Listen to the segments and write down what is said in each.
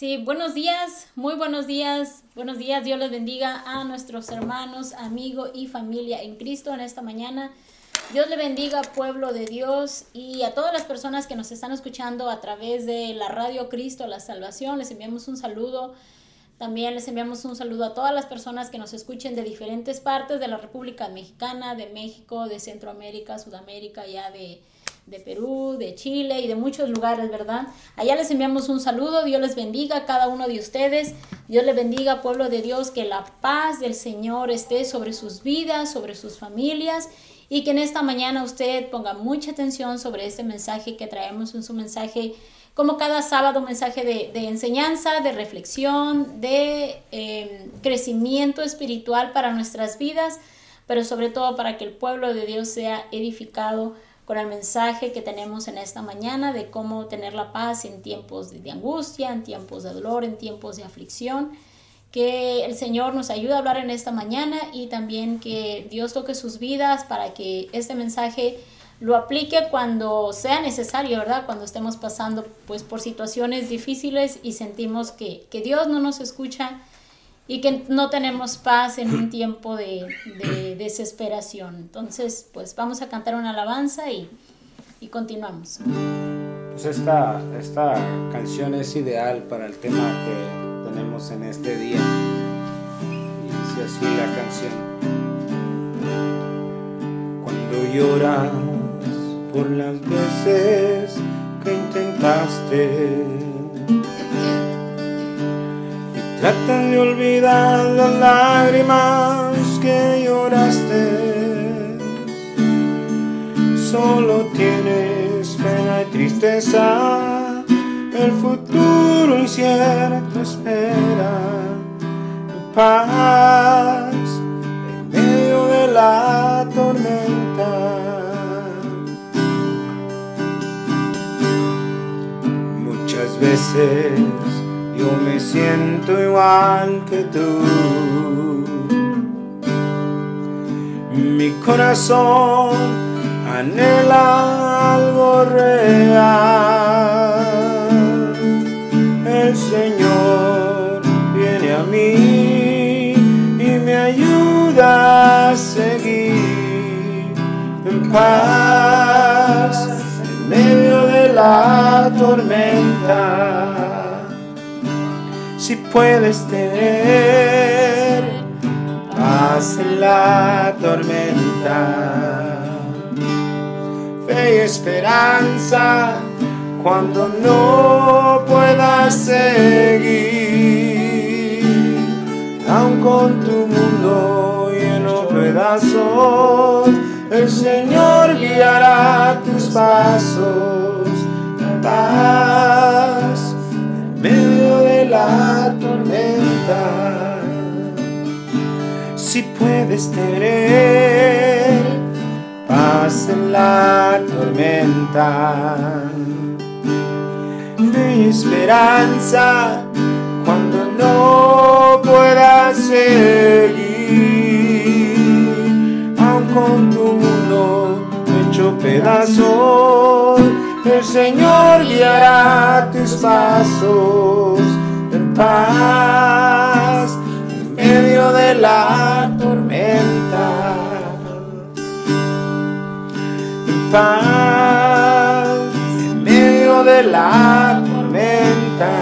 Sí, buenos días, muy buenos días, buenos días, Dios les bendiga a nuestros hermanos, amigos y familia en Cristo en esta mañana. Dios le bendiga, pueblo de Dios, y a todas las personas que nos están escuchando a través de la radio Cristo, la salvación, les enviamos un saludo. También les enviamos un saludo a todas las personas que nos escuchen de diferentes partes de la República Mexicana, de México, de Centroamérica, Sudamérica, ya de, de Perú, de Chile y de muchos lugares, ¿verdad? Allá les enviamos un saludo, Dios les bendiga a cada uno de ustedes, Dios les bendiga, pueblo de Dios, que la paz del Señor esté sobre sus vidas, sobre sus familias y que en esta mañana usted ponga mucha atención sobre este mensaje que traemos en su mensaje, como cada sábado, un mensaje de, enseñanza, de reflexión, de eh, crecimiento espiritual para nuestras vidas, pero sobre todo para que el pueblo de Dios sea edificado con el mensaje que tenemos en esta mañana de cómo tener la paz en tiempos de, angustia, en tiempos de dolor, en tiempos de aflicción. Que el Señor nos ayude a hablar en esta mañana y también que Dios toque sus vidas para que este mensaje lo aplique cuando sea necesario, ¿verdad? Cuando estemos pasando pues por situaciones difíciles y sentimos que, que Dios no nos escucha y que no tenemos paz en un tiempo de, desesperación. Entonces, pues vamos a cantar una alabanza y, continuamos. Pues esta, esta canción es ideal para el tema que tenemos en este día. Y dice así la canción. Cuando lloras por las veces que intentaste Tratan de olvidar las lágrimas que lloraste. Solo tienes pena y tristeza, el futuro incierto espera. Paz en medio de la tormenta. Muchas veces yo me siento igual que tú. Mi corazón anhela algo real. El Señor viene a mí y me ayuda a seguir en paz puedes tener. Paz en la tormenta, fe y esperanza cuando no puedas seguir, aun con tu mundo lleno de pedazos, el Señor guiará tus pasos. Paz la tormenta. Si puedes tener paz en la tormenta, mi esperanza cuando no puedas seguir, aun con tu mundo hecho pedazos el Señor guiará tus pasos paz en medio de la tormenta. En paz en medio de la tormenta.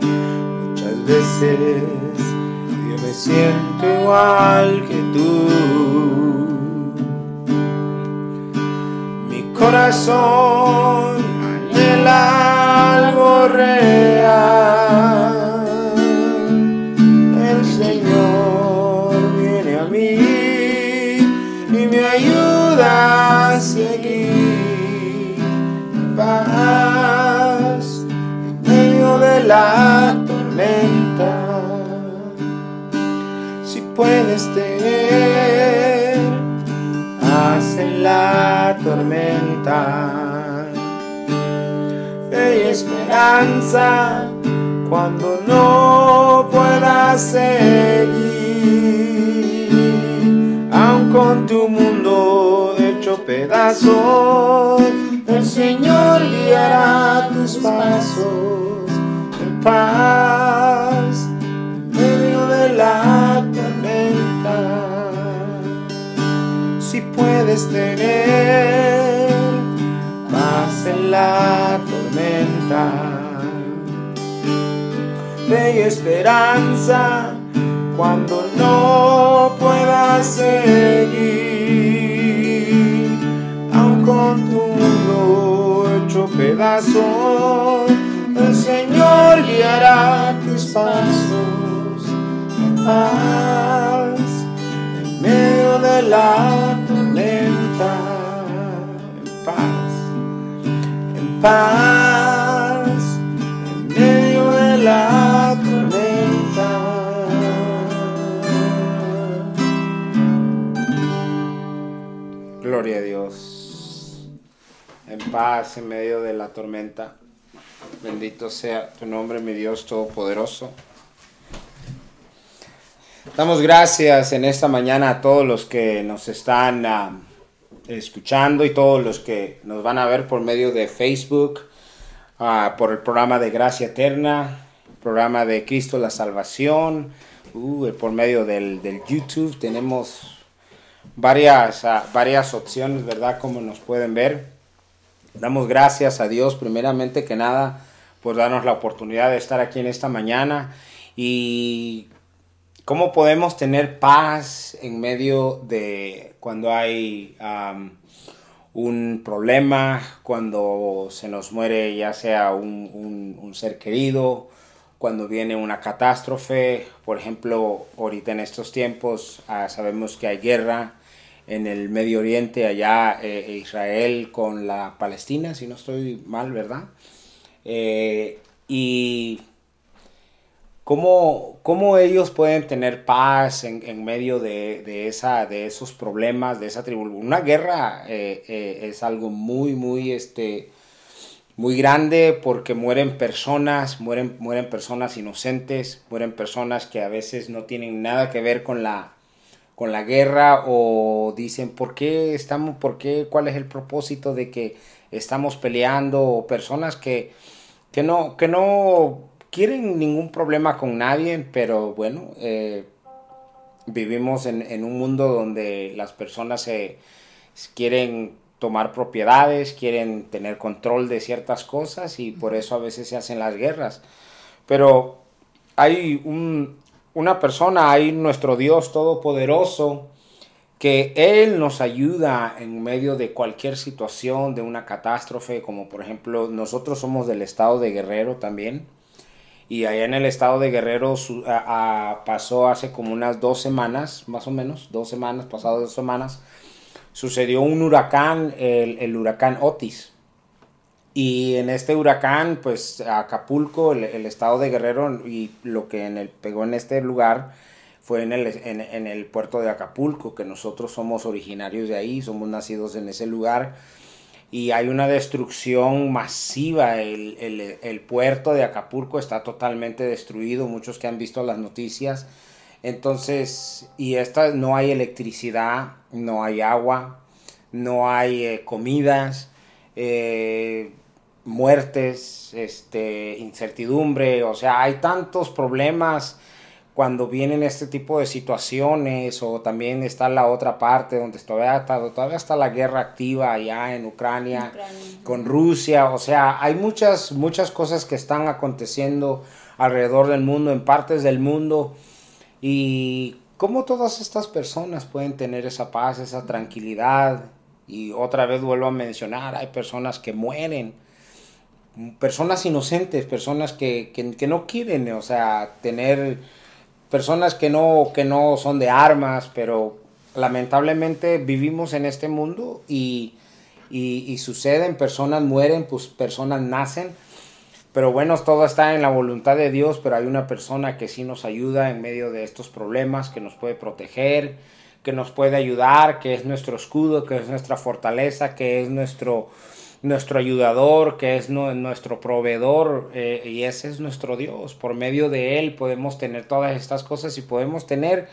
Muchas veces yo me siento igual que tú corazón anhela algo real. El Señor viene a mí y me ayuda a seguir paz en medio de la tormenta. Si puedes tener paz en la tormenta Y esperanza cuando no puedas seguir, aun con tu mundo hecho pedazos, el Señor guiará tus pasos en paz en medio de la tormenta. Si puedes tener paz en la tormenta y esperanza cuando no puedas seguir, aun con tu mundo hecho pedazo, el Señor guiará tus pasos. En paz en medio de la tormenta, en paz, en paz la Gloria a Dios. En paz en medio de la tormenta. Bendito sea tu nombre, mi Dios Todopoderoso. Damos gracias en esta mañana a todos los que nos están ah, escuchando y todos los que nos van a ver por medio de Facebook, ah, por el programa de Gracia Eterna, programa de Cristo la Salvación, uh, por medio del, del YouTube. Tenemos varias, ah, varias opciones, ¿verdad? Como nos pueden ver. Damos gracias a Dios, primeramente que nada, por darnos la oportunidad de estar aquí en esta mañana. Y cómo podemos tener paz en medio de cuando hay un problema, cuando se nos muere ya sea un, un ser querido, cuando viene una catástrofe, por ejemplo, ahorita en estos tiempos ah, sabemos que hay guerra, en el Medio Oriente, allá eh, Israel con la Palestina, si no estoy mal, ¿verdad? Eh, y cómo, cómo, ellos pueden tener paz en, en medio de, de, esa, de esos problemas, de esa tribu. Una guerra eh, es algo muy, muy, este, muy grande porque mueren personas, mueren, mueren personas inocentes, mueren personas que a veces no tienen nada que ver con la con la guerra o dicen por qué estamos, por qué, cuál es el propósito de que estamos peleando o personas que, que, no, que no quieren ningún problema con nadie, pero bueno, eh, vivimos en, en, un mundo donde las personas se quieren tomar propiedades, quieren tener control de ciertas cosas y por eso a veces se hacen las guerras. Pero hay un, una persona, hay nuestro Dios Todopoderoso, que Él nos ayuda en medio de cualquier situación, de una catástrofe, como por ejemplo nosotros somos del estado de Guerrero también. Y allá en el estado de Guerrero pasó hace como unas dos semanas, más o menos, dos semanas, pasado dos semanas, sucedió un huracán, el, huracán Otis. Y en este huracán, pues Acapulco, el, estado de Guerrero, y lo que en el, pegó en este lugar fue en el, puerto de Acapulco, que nosotros somos originarios de ahí, somos nacidos en ese lugar. Y hay una destrucción masiva, el, el puerto de Acapulco está totalmente destruido, muchos que han visto las noticias. Entonces, y esta no hay electricidad, no hay agua, no hay eh, comidas. Eh, muertes, este, incertidumbre, o sea, hay tantos problemas cuando vienen este tipo de situaciones o también está la otra parte donde todavía está, todavía está la guerra activa allá en Ucrania, con Rusia, o sea, hay muchas, muchas cosas que están aconteciendo alrededor del mundo, en partes del mundo y cómo todas estas personas pueden tener esa paz, esa tranquilidad y otra vez vuelvo a mencionar, hay personas que mueren personas inocentes, personas que, no quieren, o sea, tener personas que no, que no son de armas, pero lamentablemente vivimos en este mundo y, y, suceden, personas mueren, pues personas nacen. Pero bueno, todo está en la voluntad de Dios, pero hay una persona que sí nos ayuda en medio de estos problemas, que nos puede proteger, que nos puede ayudar, que es nuestro escudo, que es nuestra fortaleza, que es nuestro, nuestro ayudador, que es nuestro proveedor, eh, y ese es nuestro Dios. Por medio de Él podemos tener todas estas cosas y podemos tener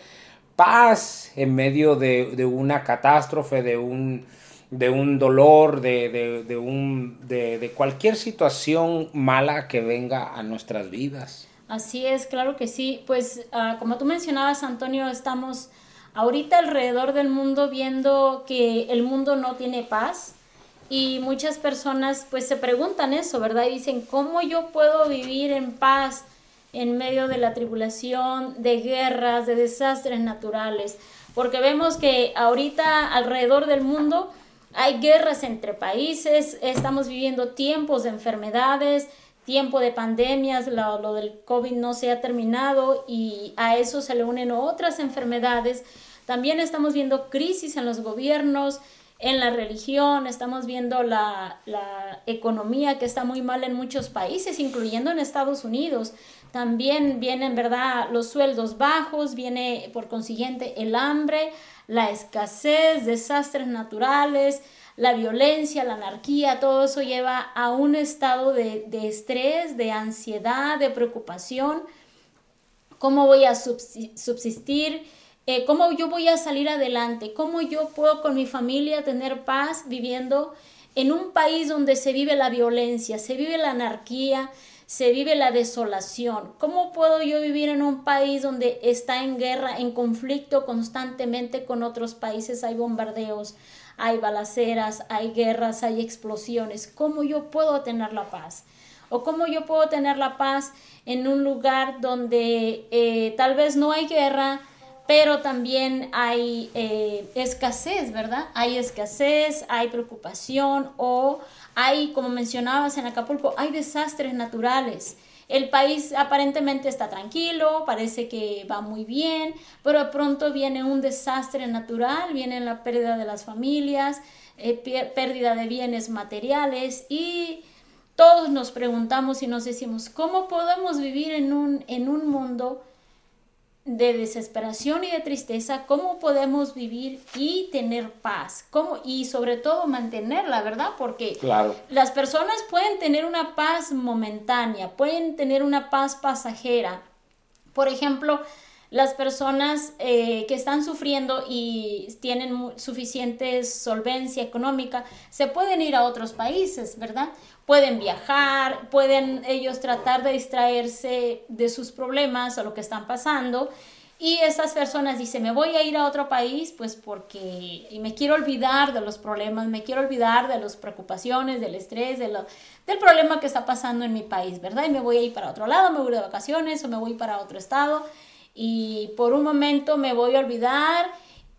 paz en medio de, una catástrofe, de un, de un dolor, de, de, un, de, cualquier situación mala que venga a nuestras vidas. Así es, claro que sí. Pues ah, como tú mencionabas, Antonio, estamos ahorita alrededor del mundo viendo que el mundo no tiene paz y muchas personas pues se preguntan eso, ¿verdad? Y dicen, ¿cómo yo puedo vivir en paz en medio de la tribulación, de guerras, de desastres naturales? Porque vemos que ahorita alrededor del mundo hay guerras entre países, estamos viviendo tiempos de enfermedades, tiempo de pandemias, lo, del COVID no se ha terminado y a eso se le unen otras enfermedades. También estamos viendo crisis en los gobiernos, en la religión, estamos viendo la, la, economía que está muy mal en muchos países, incluyendo en Estados Unidos. También vienen, ¿verdad?, los sueldos bajos, viene por consiguiente el hambre, la escasez, desastres naturales, la violencia, la anarquía, todo eso lleva a un estado de, estrés, de ansiedad, de preocupación. ¿Cómo voy a subsistir? Eh, ¿Cómo yo voy a salir adelante? ¿Cómo yo puedo con mi familia tener paz viviendo en un país donde se vive la violencia, se vive la anarquía, se vive la desolación. ¿Cómo puedo yo vivir en un país donde está en guerra, en conflicto constantemente con otros países? Hay bombardeos, hay balaceras, hay guerras, hay explosiones. ¿Cómo yo puedo tener la paz? ¿O cómo yo puedo tener la paz en un lugar donde eh, tal vez no hay guerra, pero también hay eh, escasez, ¿verdad? Hay escasez, hay preocupación o hay, como mencionabas en Acapulco, hay desastres naturales. El país aparentemente está tranquilo, parece que va muy bien, pero pronto viene un desastre natural, viene la pérdida de las familias, eh, pérdida de bienes materiales y todos nos preguntamos y nos decimos, ¿cómo podemos vivir en un, en un mundo de desesperación y de tristeza, cómo podemos vivir y tener paz, cómo y sobre todo mantenerla, ¿verdad? Porque las personas pueden tener una paz momentánea, pueden tener una paz pasajera. Por ejemplo, las personas eh, que están sufriendo y tienen suficiente solvencia económica se pueden ir a otros países, ¿verdad? Pueden viajar, pueden ellos tratar de distraerse de sus problemas o lo que están pasando. Y esas personas dicen, me voy a ir a otro país, pues porque me quiero olvidar de los problemas, me quiero olvidar de las preocupaciones, del estrés, de lo, del problema que está pasando en mi país, ¿verdad? Y me voy a ir para otro lado, me voy de vacaciones o me voy para otro estado y por un momento me voy a olvidar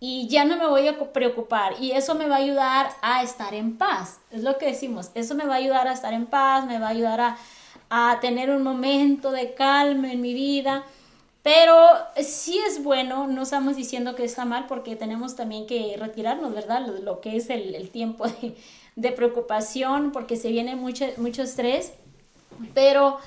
y ya no me voy a preocupar y eso me va a ayudar a estar en paz. Es lo que decimos, eso me va a ayudar a estar en paz, me va a ayudar a, a tener un momento de calma en mi vida. Pero sí es bueno, no estamos diciendo que está mal porque tenemos también que retirarnos, ¿verdad? Lo, lo que es el, el tiempo de, de, preocupación porque se viene mucho, mucho estrés. Pero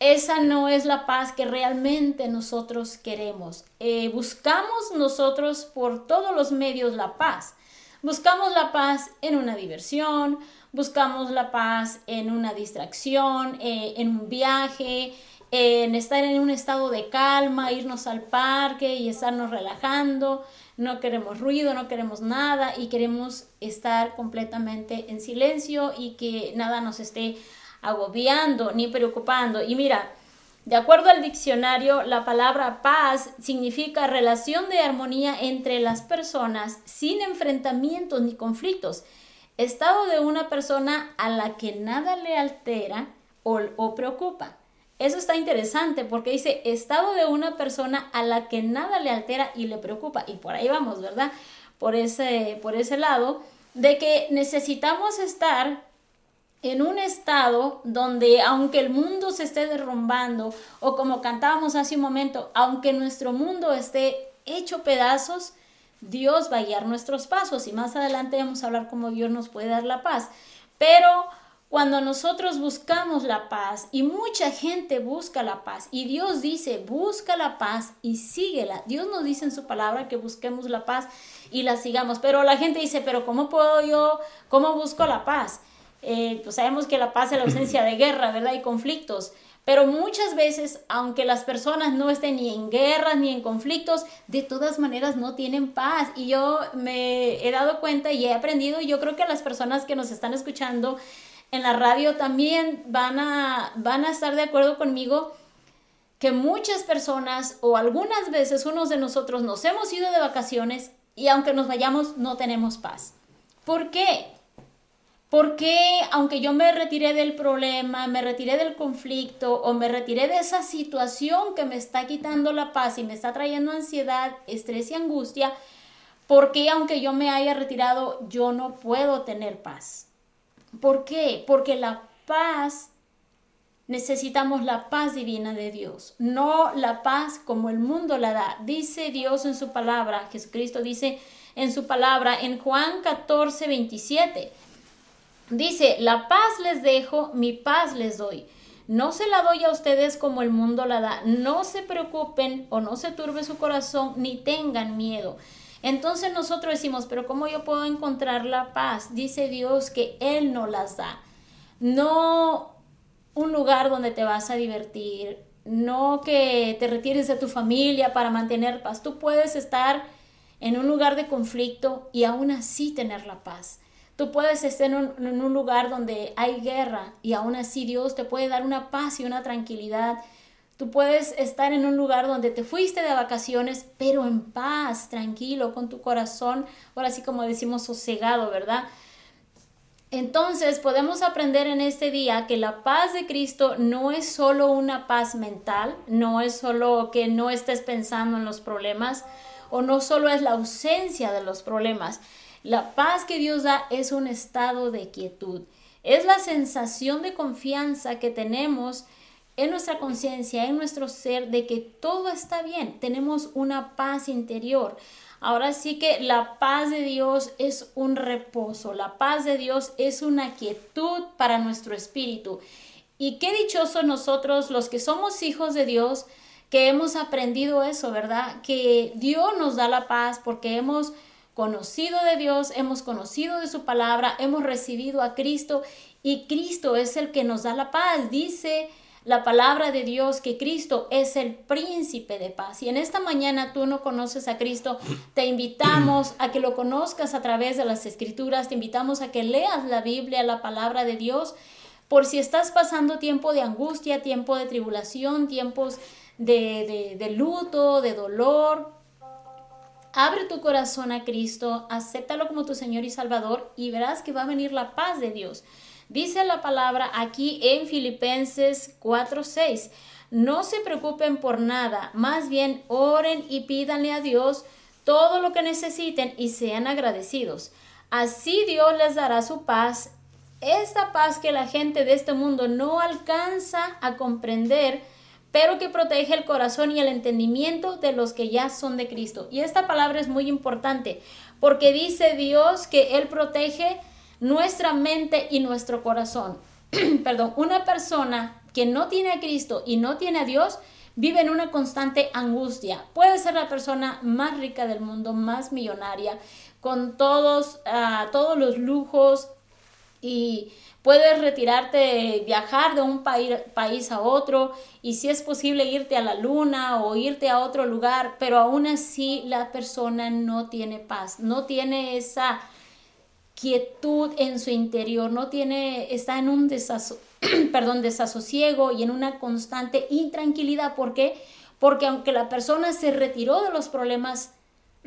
esa no es la paz que realmente nosotros queremos. Eh, buscamos nosotros por todos los medios la paz. Buscamos la paz en una diversión, buscamos la paz en una distracción, eh, en un viaje, en estar en un estado de calma, irnos al parque y estarnos relajando. No queremos ruido, no queremos nada y queremos estar completamente en silencio y que nada nos esté agobiando ni preocupando. Y mira, de acuerdo al diccionario, la palabra paz significa relación de armonía entre las personas sin enfrentamientos ni conflictos. Estado de una persona a la que nada le altera o, o preocupa. Eso está interesante porque dice estado de una persona a la que nada le altera y le preocupa. Y por ahí vamos, ¿verdad? Por ese, por ese lado, de que necesitamos estar en un estado donde aunque el mundo se esté derrumbando o como cantábamos hace un momento, aunque nuestro mundo esté hecho pedazos, Dios va a guiar nuestros pasos y más adelante vamos a hablar cómo Dios nos puede dar la paz. Pero cuando nosotros buscamos la paz y mucha gente busca la paz y Dios dice, busca la paz y síguela. Dios nos dice en su palabra que busquemos la paz y la sigamos. Pero la gente dice, pero ¿cómo puedo yo, cómo busco la paz? Eh, pues sabemos que la paz es la ausencia de guerra, ¿verdad? Y conflictos. Pero muchas veces, aunque las personas no estén ni en guerras ni en conflictos, de todas maneras no tienen paz. Y yo me he dado cuenta y he aprendido, y yo creo que las personas que nos están escuchando en la radio también van a, van a estar de acuerdo conmigo que muchas personas o algunas veces unos de nosotros nos hemos ido de vacaciones y aunque nos vayamos no tenemos paz. ¿Por qué? Porque aunque yo me retiré del problema, me retiré del conflicto o me retiré de esa situación que me está quitando la paz y me está trayendo ansiedad, estrés y angustia, porque aunque yo me haya retirado, yo no puedo tener paz? ¿Por qué? Porque la paz, necesitamos la paz divina de Dios, no la paz como el mundo la da. Dice Dios en su palabra, Jesucristo dice en su palabra en Juan 14, 27 Dice, la paz les dejo, mi paz les doy. No se la doy a ustedes como el mundo la da. No se preocupen o no se turbe su corazón ni tengan miedo. Entonces nosotros decimos, pero ¿cómo yo puedo encontrar la paz? Dice Dios que Él no las da. No un lugar donde te vas a divertir, no que te retires de tu familia para mantener paz. Tú puedes estar en un lugar de conflicto y aún así tener la paz. Tú puedes estar en un, lugar donde hay guerra y aún así Dios te puede dar una paz y una tranquilidad. Tú puedes estar en un lugar donde te fuiste de vacaciones, pero en paz, tranquilo, con tu corazón, ahora sí como decimos, sosegado, ¿verdad? Entonces podemos aprender en este día que la paz de Cristo no es solo una paz mental, no es solo que no estés pensando en los problemas o no solo es la ausencia de los problemas, la paz que Dios da es un estado de quietud. Es la sensación de confianza que tenemos en nuestra conciencia, en nuestro ser, de que todo está bien. Tenemos una paz interior. Ahora sí que la paz de Dios es un reposo, la paz de Dios es una quietud para nuestro espíritu. Y qué dichosos nosotros los que somos hijos de Dios, que hemos aprendido eso, ¿verdad? Que Dios nos da la paz porque hemos conocido de Dios, hemos conocido de su palabra, hemos recibido a Cristo y Cristo es el que nos da la paz. Dice la palabra de Dios que Cristo es el príncipe de paz. Y en esta mañana tú no conoces a Cristo, te invitamos a que lo conozcas a través de las escrituras, te invitamos a que leas la Biblia, la palabra de Dios, por si estás pasando tiempo de angustia, tiempo de tribulación, tiempos de, de luto, de dolor, Abre tu corazón a Cristo, acéptalo como tu Señor y Salvador y verás que va a venir la paz de Dios. Dice la palabra aquí en Filipenses 4:6. No se preocupen por nada, más bien oren y pídanle a Dios todo lo que necesiten y sean agradecidos. Así Dios les dará su paz, esta paz que la gente de este mundo no alcanza a comprender pero que protege el corazón y el entendimiento de los que ya son de Cristo. Y esta palabra es muy importante porque dice Dios que Él protege nuestra mente y nuestro corazón. Perdón, una persona que no tiene a Cristo y no tiene a Dios vive en una constante angustia. Puede ser la persona más rica del mundo, más millonaria, con todos, uh, todos los lujos y Puedes retirarte, viajar de un país a otro y si es posible irte a la luna o irte a otro lugar, pero aún así la persona no tiene paz, no tiene esa quietud en su interior, no tiene, está en un perdón, desasosiego y en una constante intranquilidad. ¿Por qué? Porque aunque la persona se retiró de los problemas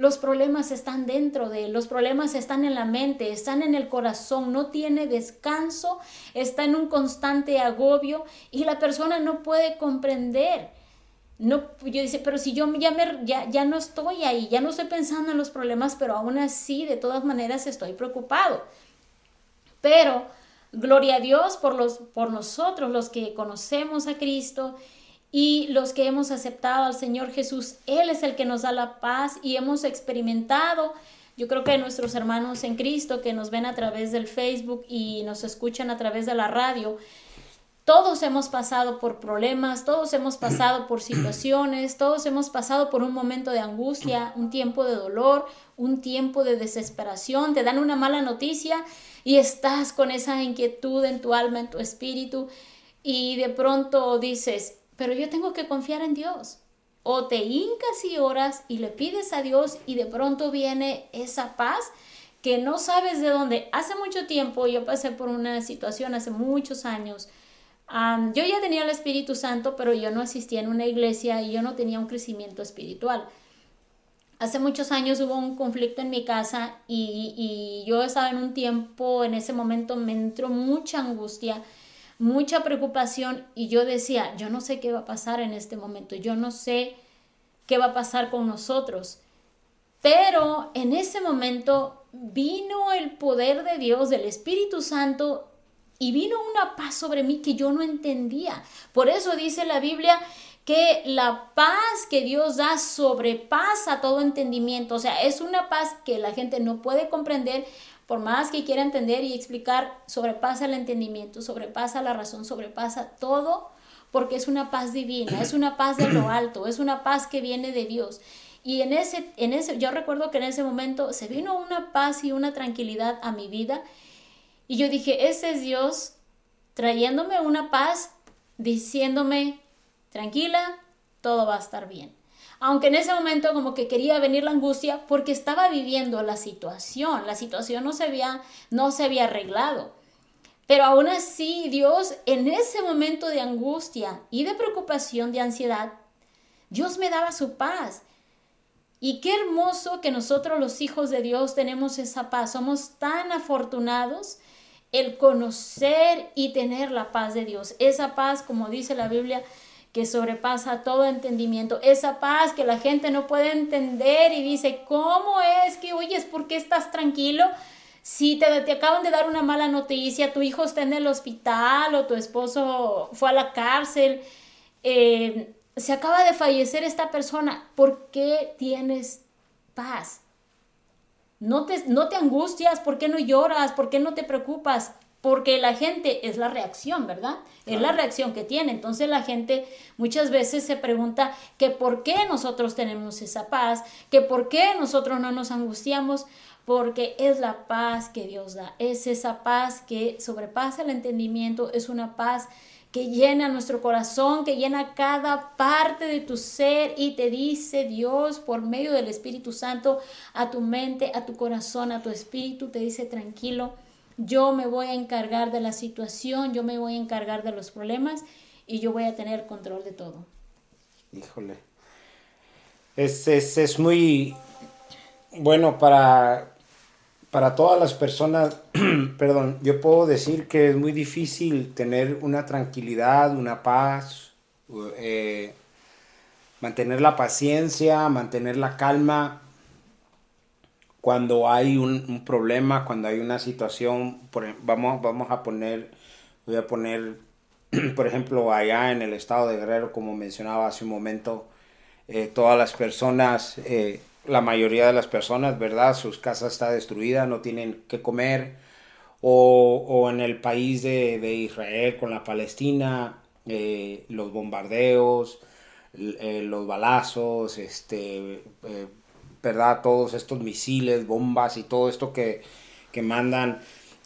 los problemas están dentro de él, los problemas están en la mente, están en el corazón, no tiene descanso, está en un constante agobio y la persona no puede comprender. No, yo dice, pero si yo ya, me, ya, ya no estoy ahí, ya no estoy pensando en los problemas, pero aún así, de todas maneras, estoy preocupado. Pero, gloria a Dios por, los, por nosotros, los que conocemos a Cristo y los que hemos aceptado al Señor Jesús, Él es el que nos da la paz y hemos experimentado, yo creo que nuestros hermanos en Cristo que nos ven a través del Facebook y nos escuchan a través de la radio, todos hemos pasado por problemas, todos hemos pasado por situaciones, todos hemos pasado por un momento de angustia, un tiempo de dolor, un tiempo de desesperación, te dan una mala noticia y estás con esa inquietud en tu alma, en tu espíritu y de pronto dices, pero yo tengo que confiar en Dios. O te hincas y oras y le pides a Dios y de pronto viene esa paz que no sabes de dónde. Hace mucho tiempo yo pasé por una situación, hace muchos años. yo ya tenía el Espíritu Santo, pero yo no asistía en una iglesia y yo no tenía un crecimiento espiritual. Hace muchos años hubo un conflicto en mi casa y, y yo estaba en un tiempo, en ese momento me entró mucha angustia, mucha preocupación y yo decía, yo no sé qué va a pasar en este momento, yo no sé qué va a pasar con nosotros. Pero en ese momento vino el poder de Dios, del Espíritu Santo, y vino una paz sobre mí que yo no entendía. Por eso dice la Biblia que la paz que Dios da sobrepasa todo entendimiento. O sea, es una paz que la gente no puede comprender, por más que quiera entender y explicar, sobrepasa el entendimiento, sobrepasa la razón, sobrepasa todo, porque es una paz divina, es una paz de lo alto, es una paz que viene de Dios. Y en ese, en ese, yo recuerdo que en ese momento se vino una paz y una tranquilidad a mi vida. Y yo dije, ese es Dios trayéndome una paz, diciéndome, tranquila, todo va a estar bien. Aunque en ese momento como que quería venir la angustia porque estaba viviendo la situación, la situación no se había, no se había arreglado. Pero aún así Dios en ese momento de angustia y de preocupación, de ansiedad, Dios me daba su paz. Y qué hermoso que nosotros los hijos de Dios tenemos esa paz. Somos tan afortunados el conocer y tener la paz de Dios. Esa paz, como dice la Biblia, que sobrepasa todo entendimiento. Esa paz que la gente no puede entender y dice, ¿cómo es que, oyes, por qué estás tranquilo? Si te, te, acaban de dar una mala noticia, tu hijo está en el hospital o tu esposo fue a la cárcel, eh, se acaba de fallecer esta persona, ¿por qué tienes paz? No te, no te angustias, ¿por qué no lloras? ¿Por qué no te preocupas? Porque la gente es la reacción, ¿verdad? Es la reacción que tiene. Entonces la gente muchas veces se pregunta que por qué nosotros tenemos esa paz, que por qué nosotros no nos angustiamos, porque es la paz que Dios da. Es esa paz que sobrepasa el entendimiento, es una paz que llena nuestro corazón, que llena cada parte de tu ser y te dice Dios por medio del Espíritu Santo a tu mente, a tu corazón, a tu espíritu, te dice tranquilo, yo me voy a encargar de la situación, yo me voy a encargar de los problemas y yo voy a tener control de todo. Híjole. Es, es, es muy bueno para para todas las personas, perdón, yo puedo decir que es muy difícil tener una tranquilidad, una paz, eh, mantener la paciencia, mantener la calma cuando hay un, problema, cuando hay una situación, vamos, vamos a poner, voy a poner, por ejemplo, allá en el estado de Guerrero, como mencionaba hace un momento, eh, todas las personas eh, la mayoría de las personas, ¿verdad? Sus casas está destruida, no tienen que comer. O, o en el país de, de, Israel con la Palestina, eh, los bombardeos, los balazos, este, ¿verdad? Todos estos misiles, bombas y todo esto que, que mandan,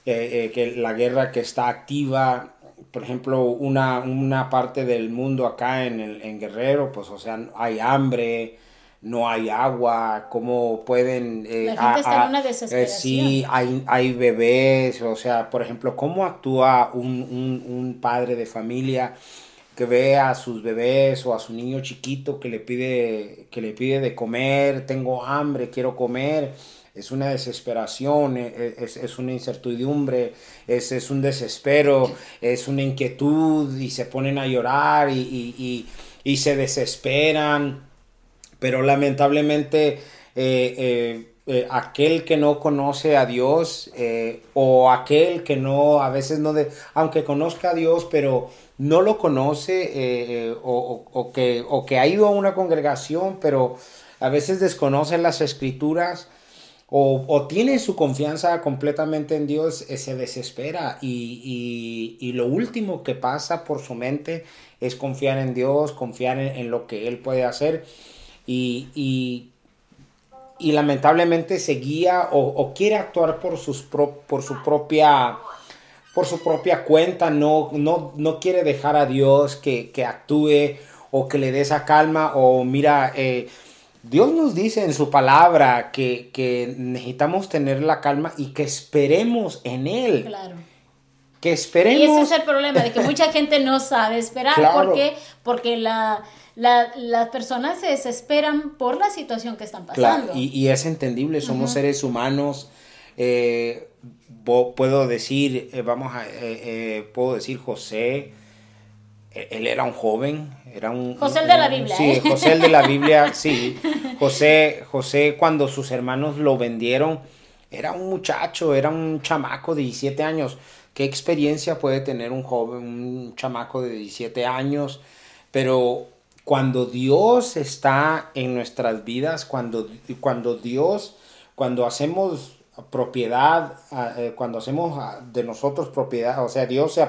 que la guerra que está activa, por ejemplo, una, una parte del mundo acá en, el, en Guerrero, pues o sea, hay hambre, no hay agua, cómo pueden... Eh, la gente está en una desesperación. sí, hay, hay bebés, o sea, por ejemplo, cómo actúa un, padre de familia que ve a sus bebés o a su niño chiquito que le pide, que le pide de comer, tengo hambre, quiero comer, es una desesperación, e, e, es, una incertidumbre, es, es, un desespero, es una inquietud y se ponen a llorar y, y, y se desesperan. Pero lamentablemente eh, eh, eh, aquel que no conoce a Dios o aquel que no, a veces no, de, aunque conozca a Dios, pero no lo conoce o, que, o que ha ido a una congregación, pero a veces desconoce las escrituras. O, tiene su confianza completamente en Dios, se desespera y, y, lo último que pasa por su mente es confiar en Dios, confiar en lo que Él puede hacer y, y, lamentablemente se guía o, quiere actuar por, sus por, su propia, por su propia cuenta, no, no, no quiere dejar a Dios que, actúe o que le dé esa calma o mira, eh, Dios nos dice en su palabra que, necesitamos tener la calma y que esperemos en Él. Claro. Que esperemos. Y ese es el problema, de que mucha gente no sabe esperar. ¿Por qué? Porque la, las personas se desesperan por la situación que están pasando. Y, es entendible, somos seres humanos. Eh, puedo decir, eh, vamos a, eh, puedo decir José, él era un joven, era un... José el de la Biblia. Sí, José el de la Biblia, sí. José, José cuando sus hermanos lo vendieron, era un muchacho, era un chamaco de 17 años. ¿Qué experiencia puede tener un joven, un chamaco de 17 años? Pero cuando Dios está en nuestras vidas, cuando, cuando Dios, cuando hacemos propiedad, ah, eh, cuando hacemos ah, de nosotros propiedad, o sea, Dios se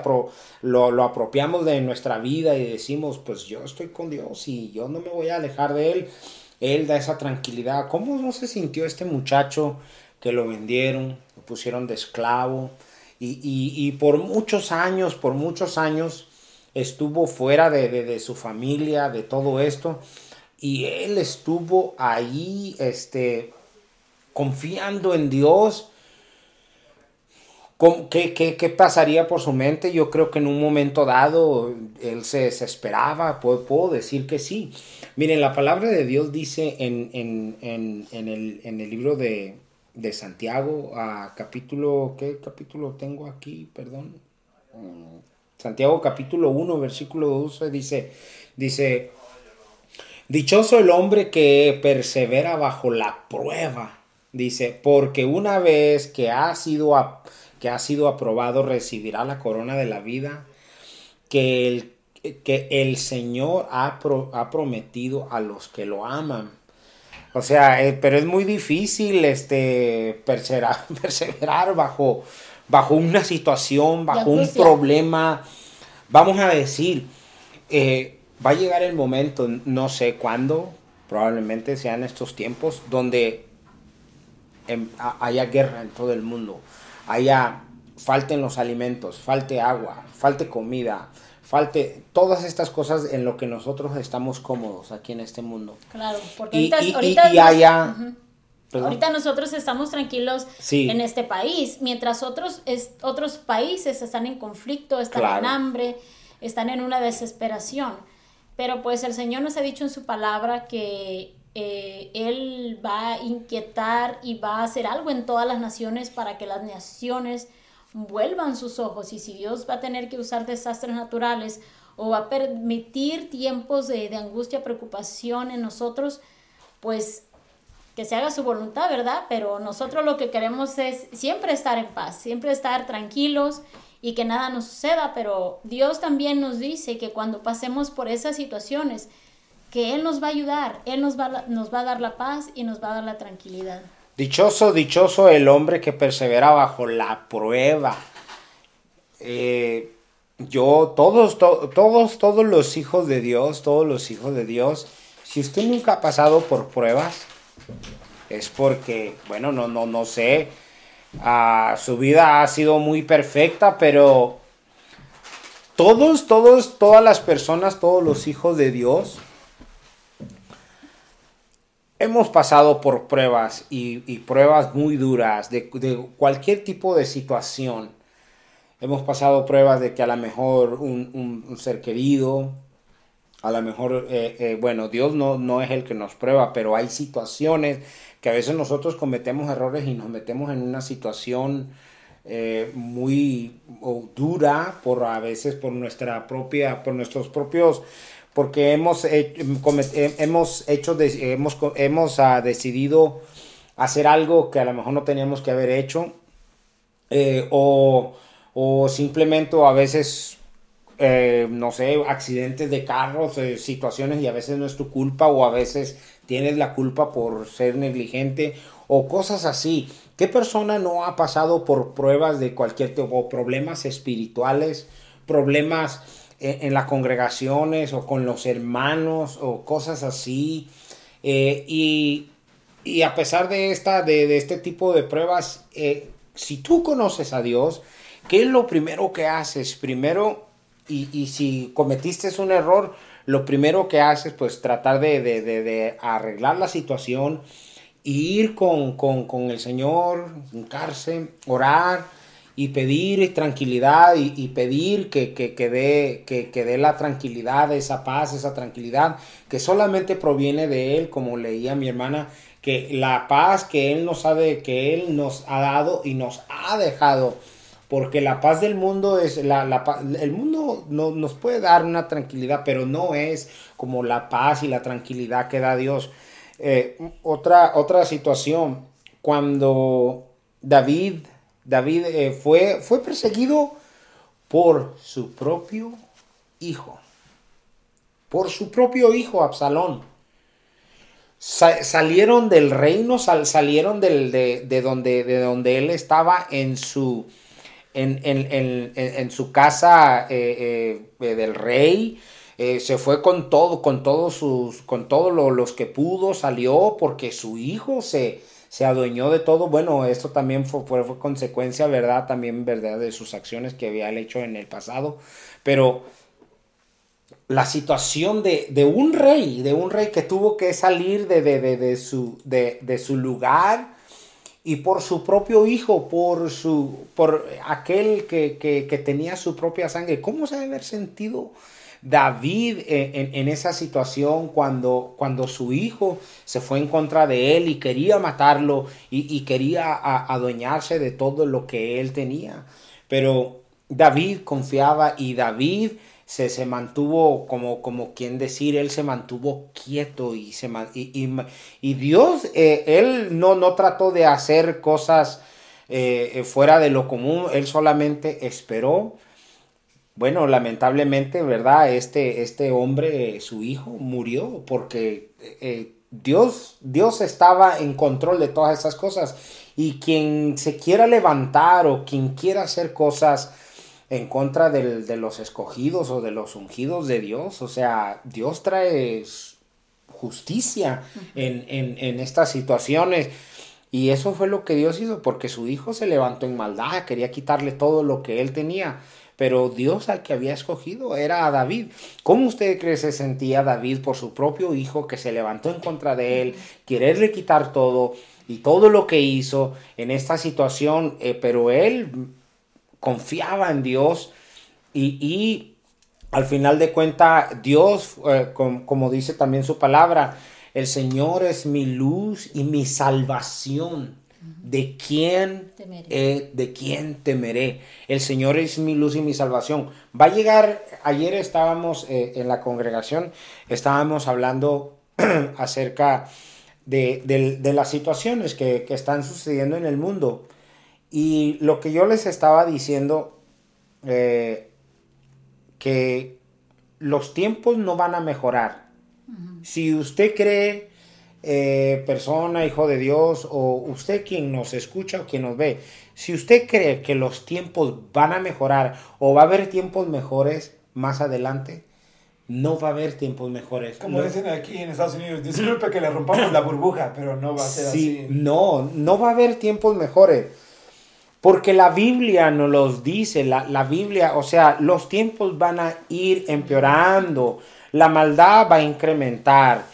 lo, lo, apropiamos de nuestra vida y decimos, pues yo estoy con Dios y yo no me voy a alejar de Él, Él da esa tranquilidad. ¿Cómo no se sintió este muchacho que lo vendieron, lo pusieron de esclavo y, y por muchos años, por muchos años, estuvo fuera de, su familia, de todo esto, y él estuvo ahí, este, confiando en Dios. ¿Qué, qué, pasaría por su mente? Yo creo que en un momento dado él se desesperaba, puedo, puedo decir que sí. Miren, la palabra de Dios dice en, el, libro de, de Santiago, a capítulo, ¿qué capítulo tengo aquí? Perdón. Santiago capítulo 1, versículo 12 dice, dice, dichoso el hombre que persevera bajo la prueba, dice, porque una vez que ha sido, que ha sido aprobado recibirá la corona de la vida que el, que el Señor ha, ha prometido a los que lo aman. O sea, eh, pero es muy difícil este, perseverar, perseverar bajo, bajo una situación, bajo un problema, vamos a decir, eh, va a llegar el momento, no sé cuándo, probablemente sean estos tiempos, donde em, haya guerra en todo el mundo, haya falten los alimentos, falte agua, falte comida, falte todas estas cosas en lo que nosotros estamos cómodos aquí en este mundo. Claro, porque ahorita, y, haya... Ahorita nosotros estamos tranquilos en este país, mientras otros, otros países están en conflicto, están en hambre, están en una desesperación. Pero pues el Señor nos ha dicho en su palabra que eh, Él va a inquietar y va a hacer algo en todas las naciones para que las naciones vuelvan sus ojos. Y si Dios va a tener que usar desastres naturales o va a permitir tiempos de, de angustia, preocupación en nosotros, pues que se haga su voluntad, ¿verdad? Pero nosotros lo que queremos es siempre estar en paz, siempre estar tranquilos y que nada nos suceda, pero Dios también nos dice que cuando pasemos por esas situaciones, que Él nos va a ayudar, Él nos va, nos va a dar la paz y nos va a dar la tranquilidad. Dichoso, dichoso el hombre que persevera bajo la prueba. Eh, yo, todos, todos, todos los hijos de Dios, todos los hijos de Dios, si usted nunca ha pasado por pruebas, es porque, bueno, no, no, no sé, ah, su vida ha sido muy perfecta, pero todos, todos, todas las personas, todos los hijos de Dios, hemos pasado por pruebas y, pruebas muy duras de, cualquier tipo de situación. Hemos pasado pruebas de que a lo mejor un ser querido, a lo mejor, eh, eh, bueno, Dios no, no es el que nos prueba, pero hay situaciones que a veces nosotros cometemos errores y nos metemos en una situación eh, muy dura por a veces por nuestra propia, por nuestros propios, porque hemos, hemos hecho, hemos, hemos ah, decidido hacer algo que a lo mejor no teníamos que haber hecho, o, o simplemente a veces eh, no sé, accidentes de carros, eh, situaciones y a veces no es tu culpa o a veces tienes la culpa por ser negligente o cosas así. ¿Qué persona no ha pasado por pruebas de cualquier tipo, problemas espirituales, problemas en, las congregaciones o con los hermanos o cosas así? Eh, y, a pesar de, esta, de, este tipo de pruebas, si tú conoces a Dios, ¿qué es lo primero que haces? Primero, y, y si cometiste un error, lo primero que haces, pues tratar de, de, de, de arreglar la situación, ir con, con, con el Señor, hincarse, orar y pedir tranquilidad y, pedir que, que, que, dé, que, que dé la tranquilidad, esa paz, esa tranquilidad que solamente proviene de Él, como leía mi hermana, que la paz que Él nos ha, que Él nos ha dado y nos ha dejado porque la paz del mundo es, la, la, el mundo no, nos puede dar una tranquilidad, pero no es como la paz y la tranquilidad que da Dios. Eh, otra, otra situación, cuando David, David eh, fue, fue perseguido por su propio hijo, por su propio hijo Absalón. Sa salieron del reino, sal salieron del, de, de, donde, de donde él estaba en su, en, en, en, en su casa eh, eh, del rey. Se fue con todo, con todos sus, con todos lo, los que pudo, salió porque su hijo se, se adueñó de todo. Bueno, esto también fue, fue, consecuencia, ¿verdad? También, ¿verdad? De sus acciones que había hecho en el pasado. Pero la situación de, de un rey, de un rey que tuvo que salir de, de, de, su, de su lugar y por su propio hijo, por, su, por aquel que, que, que tenía su propia sangre. ¿Cómo se debe haber sentido David en, en, esa situación cuando, cuando su hijo se fue en contra de él y quería matarlo y, quería adueñarse de todo lo que él tenía? Pero David confiaba y David se, se mantuvo como, como quien decir, él se mantuvo quieto y, se, y Dios, eh, él no, no trató de hacer cosas eh, fuera de lo común, él solamente esperó. Bueno, lamentablemente, ¿verdad? Este, este hombre, su hijo, murió porque eh, Dios, Dios estaba en control de todas esas cosas. Y quien se quiera levantar o quien quiera hacer cosas, en contra del, de los escogidos o de los ungidos de Dios. O sea, Dios trae justicia en, en, en, estas situaciones. Y eso fue lo que Dios hizo, porque su hijo se levantó en maldad, quería quitarle todo lo que él tenía. Pero Dios al que había escogido era a David. ¿Cómo usted cree se sentía David por su propio hijo que se levantó en contra de él, quererle quitar todo y todo lo que hizo en esta situación? Eh, pero él confiaba en Dios y, al final de cuentas Dios, eh, com, como dice también su palabra, el Señor es mi luz y mi salvación. ¿De quién, eh, ¿De quién temeré? El Señor es mi luz y mi salvación. Va a llegar, ayer estábamos eh, en la congregación, estábamos hablando acerca de, de, de las situaciones que, que, están sucediendo en el mundo. Y lo que yo les estaba diciendo, eh, que los tiempos no van a mejorar. Uh -huh. Si usted cree, eh, persona, hijo de Dios, o usted quien nos escucha o quien nos ve, si usted cree que los tiempos van a mejorar o va a haber tiempos mejores más adelante, no va a haber tiempos mejores. Como no. dicen aquí en Estados Unidos, disculpe que le rompamos la burbuja, pero no va a ser sí, así. No, no va a haber tiempos mejores. Porque la Biblia nos los dice, la, la, Biblia, o sea, los tiempos van a ir empeorando, la maldad va a incrementar,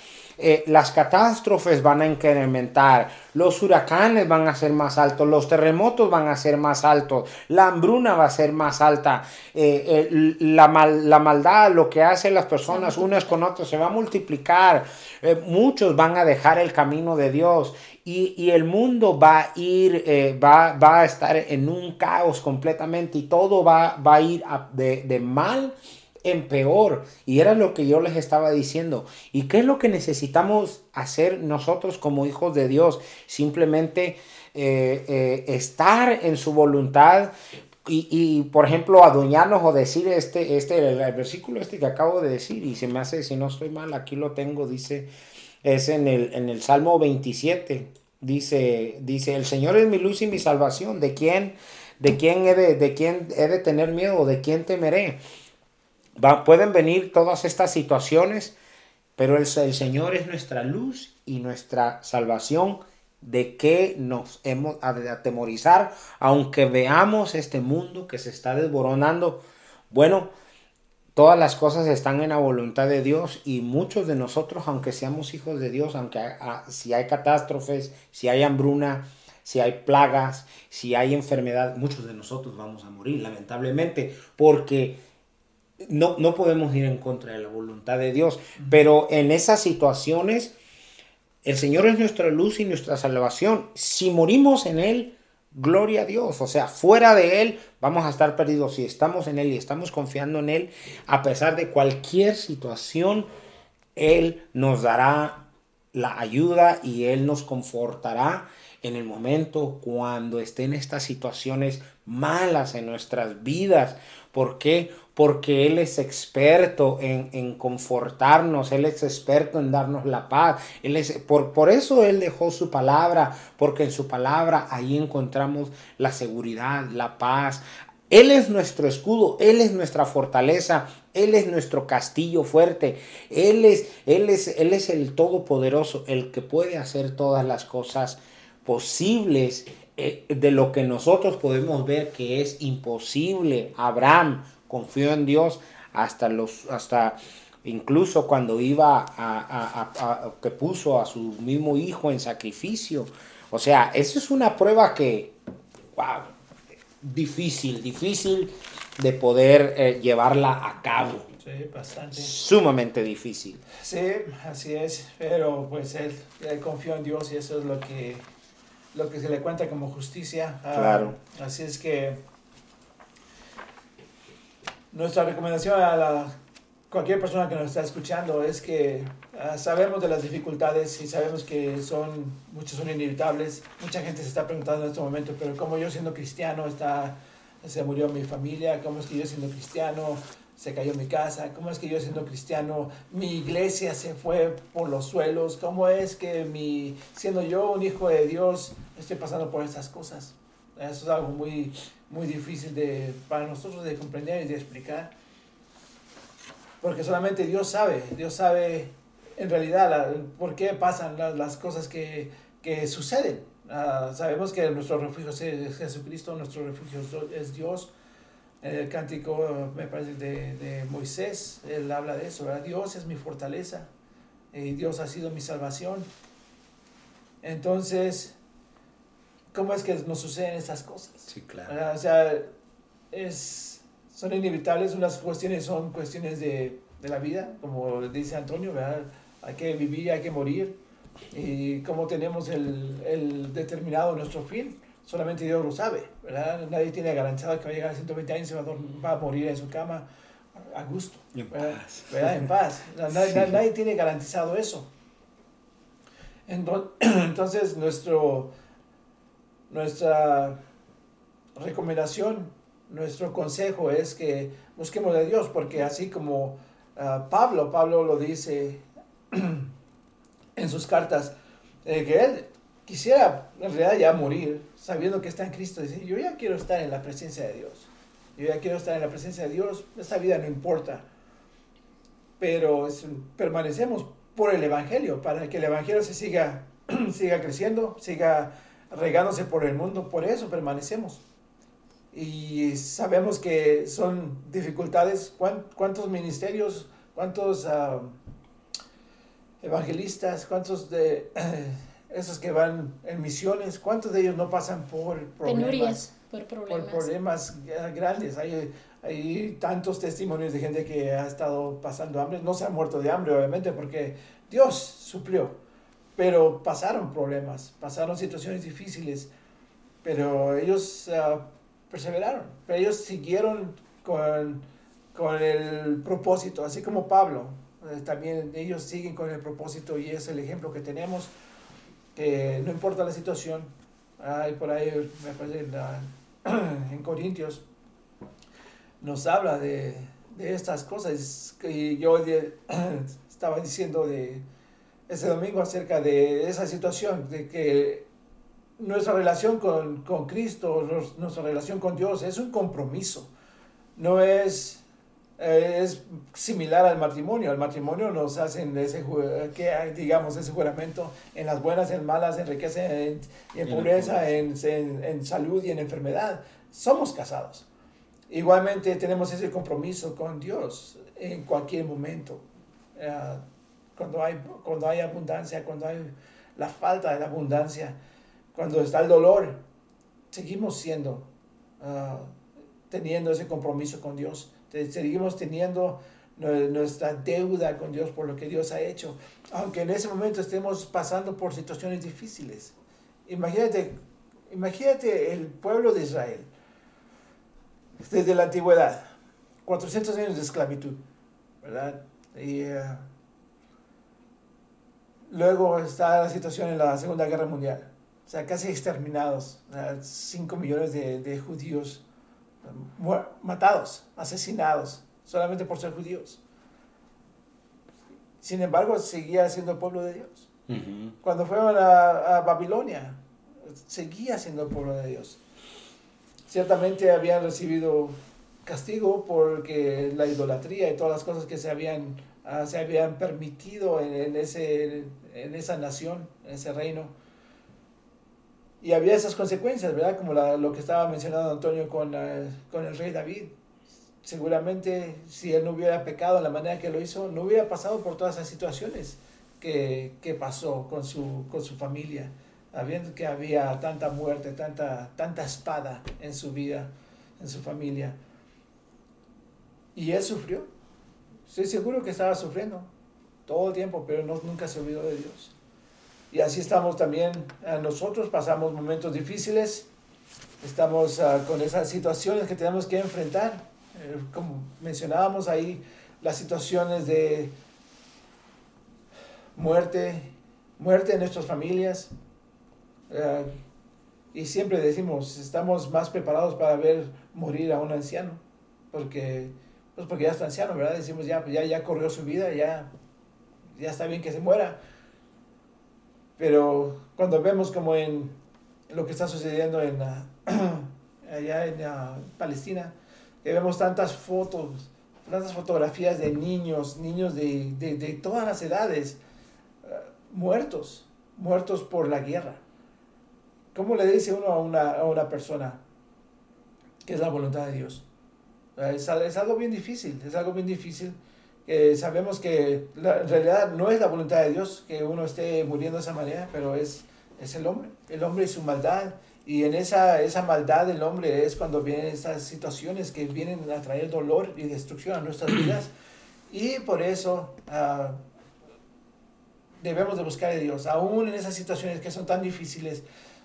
eh, las catástrofes van a incrementar, los huracanes van a ser más altos, los terremotos van a ser más altos, la hambruna va a ser más alta, eh, eh, la, mal, la, maldad, lo que hacen las personas unas con otras, se va a multiplicar, muchos van a dejar el camino de Dios y, y, el mundo va a ir, va, va, a estar en un caos completamente y todo va, va a ir a, de, de, mal en peor. Y era lo que yo les estaba diciendo. ¿Y qué es lo que necesitamos hacer nosotros como hijos de Dios? Simplemente eh, eh, estar en su voluntad. Y, por ejemplo, adueñarnos o decir este, este, el, el versículo este que acabo de decir, y se me hace, si no estoy mal, aquí lo tengo, dice, es en el, en el Salmo 27. Dice, dice, el Señor es mi luz y mi salvación. ¿De quién, de quién, he, de, de quién he de tener miedo? ¿De quién temeré? Pueden venir todas estas situaciones, pero el, el Señor es nuestra luz y nuestra salvación ¿De qué nos hemos de atemorizar? Aunque veamos este mundo que se está desboronando. Bueno, todas las cosas están en la voluntad de Dios y muchos de nosotros, aunque seamos hijos de Dios, aunque si hay catástrofes, si hay hambruna, si hay plagas, si hay enfermedad, muchos de nosotros vamos a morir, lamentablemente, porque no, no podemos ir en contra de la voluntad de Dios. Pero en esas situaciones el Señor es nuestra luz y nuestra salvación. Si morimos en Él, gloria a Dios. O sea, fuera de Él vamos a estar perdidos. Si estamos en Él y estamos confiando en Él, a pesar de cualquier situación, Él nos dará la ayuda y Él nos confortará en el momento cuando estén estas situaciones malas en nuestras vidas. ¿Por qué? Porque Él es experto en, confortarnos, Él es experto en darnos la paz. Él es, por, por eso Él dejó su palabra, porque en su palabra ahí encontramos la seguridad, la paz. Él es nuestro escudo, Él es nuestra fortaleza, Él es nuestro castillo fuerte, Él es, Él es, Él es el Todopoderoso, el que puede hacer todas las cosas posibles eh, de lo que nosotros podemos ver que es imposible. Abraham confió en Dios hasta los hasta incluso cuando iba a, que puso a su mismo hijo en sacrificio. O sea, esa es una prueba que wow, difícil, difícil de poder eh, llevarla a cabo. Sí, bastante. Sumamente difícil. Sí, así es, pero pues él, él confió en Dios y eso es lo que lo que se le cuenta como justicia. Ah, claro. así es que nuestra recomendación a la, cualquier persona que nos está escuchando es que ah, sabemos de las dificultades y sabemos que son muchas son inevitables. Mucha gente se está preguntando en este momento, pero como yo siendo cristiano está se murió mi familia, cómo es que yo siendo cristiano se cayó mi casa, cómo es que yo siendo cristiano, mi iglesia se fue por los suelos, cómo es que mi, siendo yo un hijo de Dios, estoy pasando por estas cosas. Eso es algo muy, muy difícil de, para nosotros de comprender y de explicar. Porque solamente Dios sabe, Dios sabe en realidad por qué pasan las, cosas que, que suceden. Ah, sabemos que nuestro refugio es Jesucristo, nuestro refugio es Dios el cántico, me parece, de, de, Moisés, él habla de eso, ¿verdad? Dios es mi fortaleza y Dios ha sido mi salvación. Entonces, ¿cómo es que nos suceden estas cosas? Sí, claro. O sea, es, son inevitables, unas cuestiones son cuestiones de, de la vida, como dice Antonio, ¿verdad? Hay que vivir, hay que morir. Y como tenemos el, el determinado nuestro fin, solamente Dios lo sabe, ¿verdad? Nadie tiene garantizado que va a llegar a 120 años y va a, morir en su cama a gusto, en paz. ¿verdad? En paz. Nadie, tiene garantizado eso. Entonces, nuestro, nuestra recomendación, nuestro consejo es que busquemos a Dios, porque así como ah, Pablo, Pablo lo dice en sus cartas, eh, que él quisiera en realidad ya morir, sabiendo que está en Cristo, dice, yo ya quiero estar en la presencia de Dios. Yo ya quiero estar en la presencia de Dios, esta vida no importa. Pero permanecemos por el Evangelio, para que el Evangelio se siga, siga creciendo, siga regándose por el mundo, por eso permanecemos. Y sabemos que son dificultades, ¿cuántos ministerios, cuántos ah, evangelistas, cuántos de... esos que van en misiones, ¿cuántos de ellos no pasan por problemas? por problemas. Por problemas grandes. Hay, hay tantos testimonios de gente que ha estado pasando hambre. No se ha muerto de hambre, obviamente, porque Dios suplió. Pero pasaron problemas, pasaron situaciones difíciles. Pero ellos uh, perseveraron. Pero ellos siguieron con, con el propósito, así como Pablo. Eh, también ellos siguen con el propósito y es el ejemplo que tenemos no importa la situación, hay por ahí, me parece, en, Corintios, nos habla de, de, estas cosas. Y yo estaba diciendo de ese domingo acerca de esa situación, de que nuestra relación con, con Cristo, nuestra relación con Dios es un compromiso. No es eh, es similar al matrimonio. Al matrimonio nos hacen ese, que, digamos, ese juramento en las buenas, en malas, en riqueza, en, en pobreza, en, en, en, salud y en enfermedad. Somos casados. Igualmente tenemos ese compromiso con Dios en cualquier momento. Uh, cuando, hay, cuando hay abundancia, cuando hay la falta de la abundancia, cuando está el dolor, seguimos siendo, uh, teniendo ese compromiso con Dios seguimos teniendo nuestra deuda con Dios por lo que Dios ha hecho, aunque en ese momento estemos pasando por situaciones difíciles. Imagínate, imagínate el pueblo de Israel desde la antigüedad, 400 años de esclavitud, ¿verdad? Y uh, luego está la situación en la Segunda Guerra Mundial, o sea, casi exterminados, 5 millones de judíos matados, asesinados, solamente por ser judíos. Sin embargo, seguía siendo el pueblo de Dios. Cuando fueron a, Babilonia, seguía siendo el pueblo de Dios. Ciertamente habían recibido castigo porque la idolatría y todas las cosas que se habían, ah, se habían permitido en, ese, en esa nación, en ese reino y había esas consecuencias, ¿verdad? Como lo que estaba mencionando Antonio con, eh, con el rey David. Seguramente si él no hubiera pecado de la manera que lo hizo, no hubiera pasado por todas esas situaciones que, que pasó con su, con su familia, habiendo que había tanta muerte, tanta, tanta espada en su vida, en su familia. Y él sufrió. Estoy seguro que estaba sufriendo todo el tiempo, pero no, nunca se olvidó de Dios. Y así estamos también eh, nosotros, pasamos momentos difíciles, estamos uh, con esas situaciones que tenemos que enfrentar. Eh, como mencionábamos ahí, las situaciones de muerte, muerte en nuestras familias. Uh, y siempre decimos, estamos más preparados para ver morir a un anciano, porque, pues porque ya está anciano, ¿verdad? Decimos, ya, ya, ya corrió su vida, ya, ya está bien que se muera pero cuando vemos como en lo que está sucediendo en, allá en Palestina, que vemos tantas fotos, tantas fotografías de niños, niños de, de, todas las edades, uh, muertos, muertos por la guerra. ¿Cómo le dice uno a una, a una persona que es la voluntad de Dios? Es algo bien difícil, es algo bien difícil sabemos que la, en realidad no es la voluntad de Dios que uno esté muriendo de esa manera, pero es, es el hombre, el hombre y su maldad. Y en esa, esa maldad del hombre es cuando vienen estas situaciones que vienen a traer dolor y destrucción a nuestras vidas. Y por eso uh, debemos de buscar a Dios, aún en esas situaciones que son tan difíciles,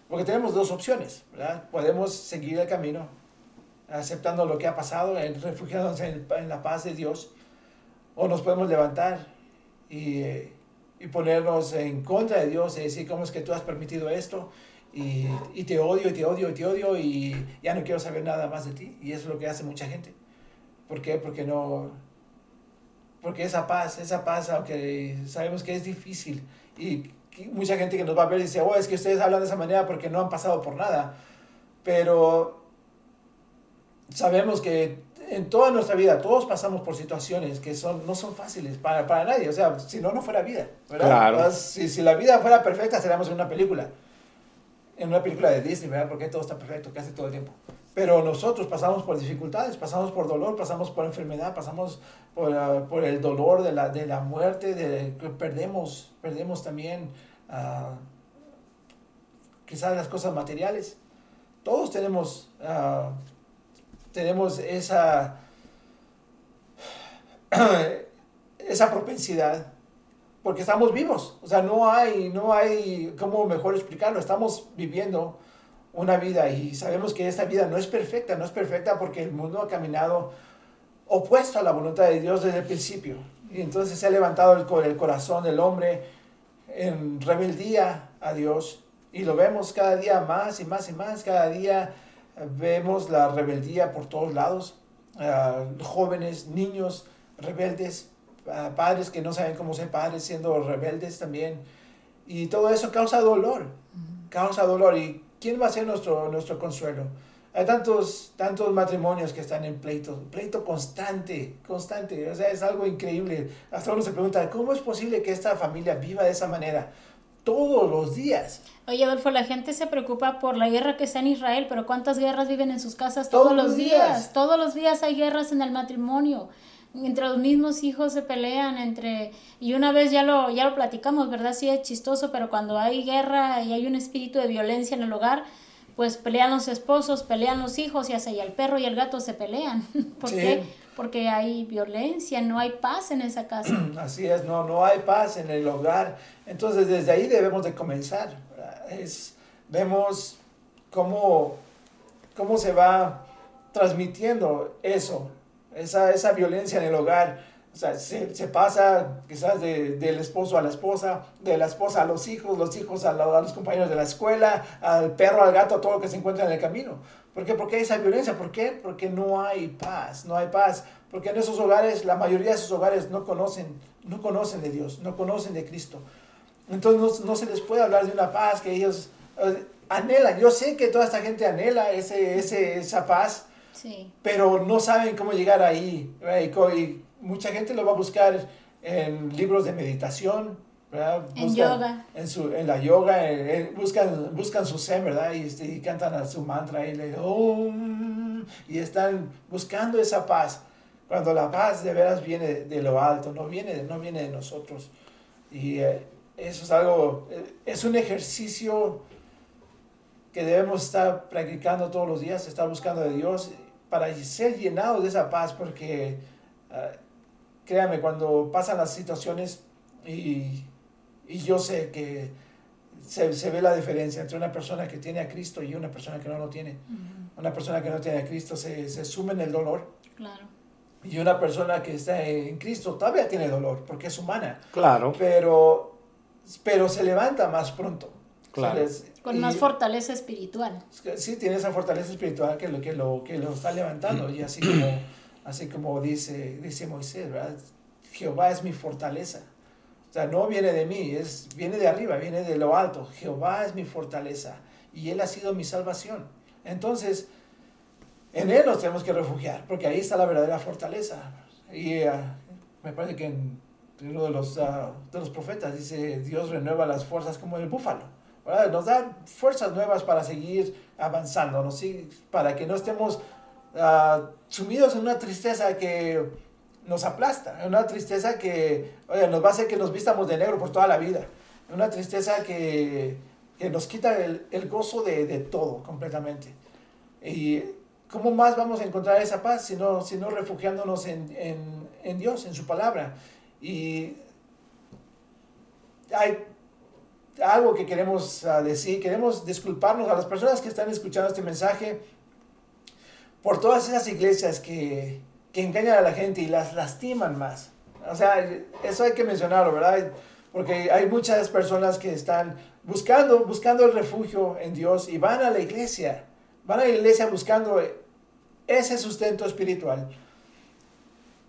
porque tenemos dos opciones, ¿verdad? Podemos seguir el camino aceptando lo que ha pasado, refugiándonos en, en la paz de Dios, o nos podemos levantar y, y, ponernos en contra de Dios y decir, ¿cómo es que tú has permitido esto? Y, y, te odio, y te odio, y te odio, y ya no quiero saber nada más de ti. Y eso es lo que hace mucha gente. ¿Por qué? Porque no... Porque esa paz, esa paz, aunque sabemos que es difícil, y mucha gente que nos va a ver dice, oh, es que ustedes hablan de esa manera porque no han pasado por nada. Pero sabemos que en toda nuestra vida, todos pasamos por situaciones que son, no son fáciles para, para nadie. O sea, si no, no fuera vida. ¿verdad? Claro. Si, si, la vida fuera perfecta, seríamos en una película. En una película de Disney, ¿verdad? Porque todo está perfecto casi todo el tiempo. Pero nosotros pasamos por dificultades, pasamos por dolor, pasamos por enfermedad, pasamos por, uh, por el dolor de la, de la muerte, de que perdemos, perdemos también uh, quizás las cosas materiales. Todos tenemos... Uh, tenemos esa, esa propensidad porque estamos vivos. O sea, no hay, no hay cómo mejor explicarlo. Estamos viviendo una vida y sabemos que esta vida no es perfecta, no es perfecta porque el mundo ha caminado opuesto a la voluntad de Dios desde el principio. Y entonces se ha levantado el, el corazón del hombre en rebeldía a Dios y lo vemos cada día más y más y más, cada día vemos la rebeldía por todos lados, jóvenes, niños rebeldes, padres que no saben cómo ser padres siendo rebeldes también. Y todo eso causa dolor, causa dolor. ¿Y quién va a ser nuestro, nuestro consuelo? hay tantos, tantos matrimonios que están en pleito, pleito constante, constante, o sea, es algo increíble. Hasta uno se pregunta, ¿cómo es posible que esta familia viva de esa manera? Todos los días. Oye, Adolfo, la gente se preocupa por la guerra que está en Israel, pero ¿cuántas guerras viven en sus casas todos, los días? Todos los días hay guerras en el matrimonio entre los mismos hijos se pelean entre y una vez ya lo ya lo platicamos, ¿verdad? Sí es chistoso, pero cuando hay guerra y hay un espíritu de violencia en el hogar, pues pelean los esposos, pelean los hijos y hasta el perro y el gato se pelean. ¿Por qué? Porque hay violencia, no hay paz en esa casa. Así es, no, no hay paz en el hogar. Entonces desde ahí debemos de comenzar. Es, vemos cómo, cómo se va transmitiendo eso, esa, esa violencia en el hogar o sea, se, se pasa quizás de, del esposo a la esposa, de la esposa a los hijos, los hijos a, a, los compañeros de la escuela, al perro, al gato, a todo lo que se encuentra en el camino. ¿Por qué? Porque hay esa violencia. ¿Por qué? Porque no hay paz, no hay paz. Porque en esos hogares, la mayoría de esos hogares no conocen, no conocen de Dios, no conocen de Cristo. Entonces no, no se les puede hablar de una paz que ellos eh, anhelan. Yo sé que toda esta gente anhela ese, ese, esa paz, sí. pero no saben cómo llegar ahí. Y, mucha gente lo va a buscar en libros de meditación, ¿verdad? en yoga. En, su, en la yoga, buscan, buscan su zen, ¿verdad? Y, este, y cantan a su mantra y le y están buscando esa paz. Cuando la paz de veras viene de lo alto, no viene, no viene de nosotros. Y eh, eso es algo, eh, es un ejercicio que debemos estar practicando todos los días, estar buscando de Dios para ser llenados de esa paz, porque uh, créame, cuando pasan las situaciones y, y yo sé que se, se, ve la diferencia entre una persona que tiene a Cristo y una persona que no lo tiene. Una persona que no tiene a Cristo se, se sume en el dolor. Claro. Y una persona que está en Cristo todavía tiene dolor porque es humana. Claro. Pero, pero se levanta más pronto. Claro. Con más fortaleza espiritual. Sí, tiene esa fortaleza espiritual que lo, que lo, que lo está levantando. Y así como Así como dice, dice Moisés, ¿verdad? Jehová es mi fortaleza. O sea, no viene de mí, es, viene de arriba, viene de lo alto. Jehová es mi fortaleza y Él ha sido mi salvación. Entonces, en Él nos tenemos que refugiar, porque ahí está la verdadera fortaleza. Y uh, me parece que en uno de los, uh, de los profetas dice, Dios renueva las fuerzas como el búfalo. Nos da fuerzas nuevas para seguir avanzando. Sí, para que no estemos uh, sumidos en una tristeza que nos aplasta, en una tristeza que oye, nos va a hacer que nos vistamos de negro por toda la vida, una tristeza que, que nos quita el, el gozo de, de, todo completamente. Y ¿cómo más vamos a encontrar esa paz si no, si no refugiándonos en, en, en Dios, en su palabra? Y hay algo que queremos uh, decir, queremos disculparnos a las personas que están escuchando este mensaje por todas esas iglesias que, que engañan a la gente y las lastiman más. O sea, eso hay que mencionarlo, ¿verdad? Porque hay muchas personas que están buscando, buscando el refugio en Dios y van a la iglesia, van a la iglesia buscando ese sustento espiritual.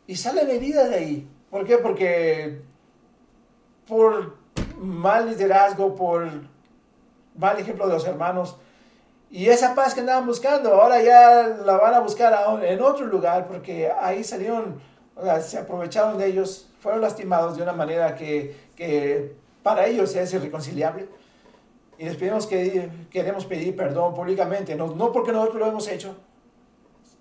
Y salen heridas de ahí. ¿Por qué? Porque por mal liderazgo, por mal ejemplo de los hermanos, y esa paz que andaban buscando, ahora ya la van a buscar en otro lugar porque ahí salieron, o sea, se aprovecharon de ellos, fueron lastimados de una manera que, que para ellos es irreconciliable. Y les pedimos que queremos pedir perdón públicamente, no, no porque nosotros lo hemos hecho,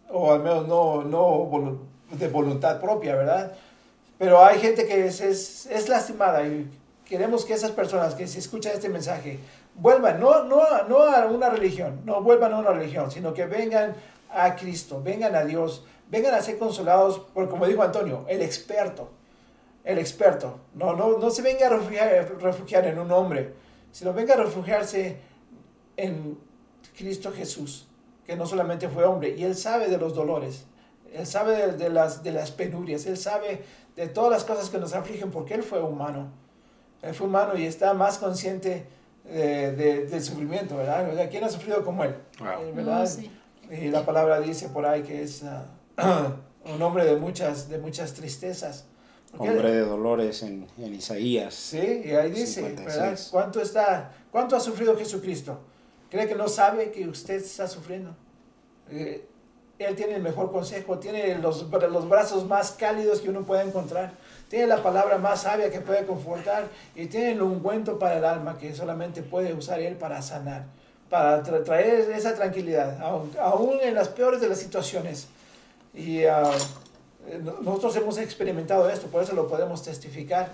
o al menos no, no de voluntad propia, ¿verdad? Pero hay gente que es, es, es lastimada y queremos que esas personas que se escuchan este mensaje vuelvan, no, no, no a una religión, no vuelvan a una religión, sino que vengan a Cristo, vengan a Dios, vengan a ser consolados por, como dijo Antonio, el experto, el experto. No, no, no se venga a refugiar, refugiar en un hombre, sino venga a refugiarse en Cristo Jesús, que no solamente fue hombre, y Él sabe de los dolores, Él sabe de, las, de las penurias, Él sabe de todas las cosas que nos afligen, porque Él fue humano. Él fue humano y está más consciente de, del sufrimiento, ¿verdad? ¿Quién ha sufrido como él? Eh, ¿verdad? sí. Y la palabra dice por ahí que es uh, un hombre de muchas, de muchas tristezas. Hombre de dolores en, en, Isaías. Sí, y ahí dice, ¿verdad? ¿Cuánto, está, ¿Cuánto ha sufrido Jesucristo? ¿Cree que no sabe que usted está sufriendo? Eh, él tiene el mejor consejo, tiene los, los brazos más cálidos que uno puede encontrar, tiene la palabra más sabia que puede confortar y tiene el ungüento para el alma que solamente puede usar Él para sanar, para traer esa tranquilidad, aún, en las peores de las situaciones. Y ah, nosotros hemos experimentado esto, por eso lo podemos testificar.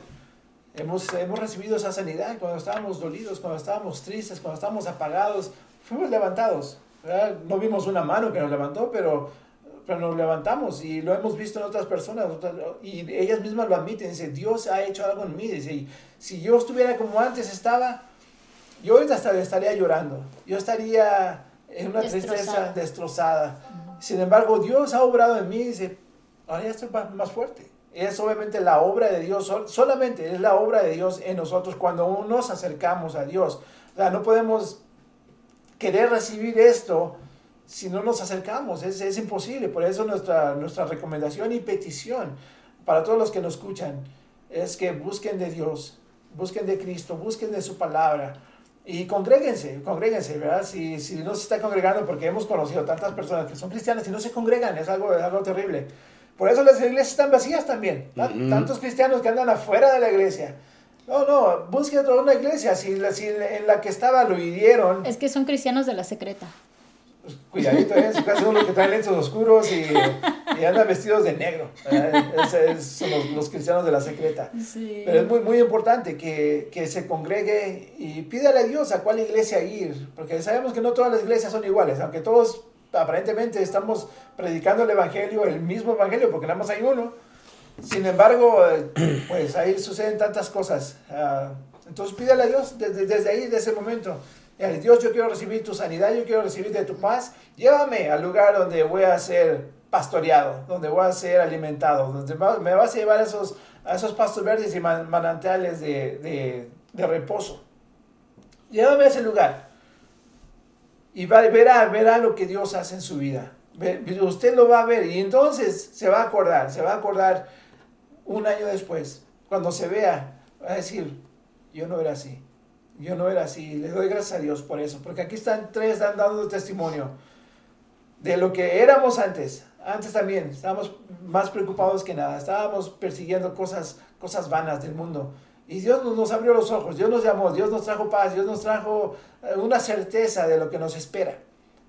Hemos, hemos recibido esa sanidad cuando estábamos dolidos, cuando estábamos tristes, cuando estábamos apagados, fuimos levantados. No vimos una mano que nos levantó, pero, pero nos levantamos y lo hemos visto en otras personas y ellas mismas lo admiten. Dice, Dios ha hecho algo en mí. Dice, si yo estuviera como antes estaba, yo ahorita estaría llorando. Yo estaría en una tristeza destrozada. Sin embargo, Dios ha obrado en mí y dice, ahora ya estoy más fuerte. Es obviamente la obra de Dios, solamente es la obra de Dios en nosotros cuando nos acercamos a Dios. O sea, no podemos querer recibir esto si no nos acercamos. Es, es imposible. Por eso nuestra, nuestra recomendación y petición para todos los que nos escuchan es que busquen de Dios, busquen de Cristo, busquen de su palabra. Y congréguense, congréguense, ¿verdad? Si, si no se está congregando, porque hemos conocido tantas personas que son cristianas y no se congregan, es algo, es algo terrible. Por eso las iglesias están vacías también. Tantos cristianos que andan afuera de la iglesia. No, no, busque otra una iglesia. Si, si en la que estaba lo hirieron. Es que son cristianos de la secreta. Pues, cuidadito, ¿eh? casi uno que traen lentes oscuros y, y andan vestidos de negro. Es, son los, cristianos de la secreta. Pero es muy, muy importante que, que, se congregue y pídale a Dios a cuál iglesia ir. Porque sabemos que no todas las iglesias son iguales, aunque todos aparentemente estamos predicando el evangelio, el mismo evangelio, porque nada más hay uno sin embargo, eh, pues ahí suceden tantas cosas. Ah, entonces pídele a Dios desde, desde ahí, de ese momento. Dios, yo quiero recibir tu sanidad, yo quiero recibir de tu paz. Llévame al lugar donde voy a ser pastoreado, donde voy a ser alimentado, donde me vas a llevar a esos, a esos pastos verdes y manantiales de, de, de reposo. Llévame a ese lugar. Y verá, verá lo que Dios hace en su vida. Usted lo va a ver y entonces se va a acordar, se va a acordar un año después, cuando se vea, va a decir, yo no era así, yo no era así, le doy gracias a Dios por eso, porque aquí están tres dando testimonio de lo que éramos antes. Antes también estábamos más preocupados que nada, estábamos persiguiendo cosas, cosas vanas del mundo. Y Dios nos, abrió los ojos, Dios nos llamó, Dios nos trajo paz, Dios nos trajo eh, una certeza de lo que nos espera.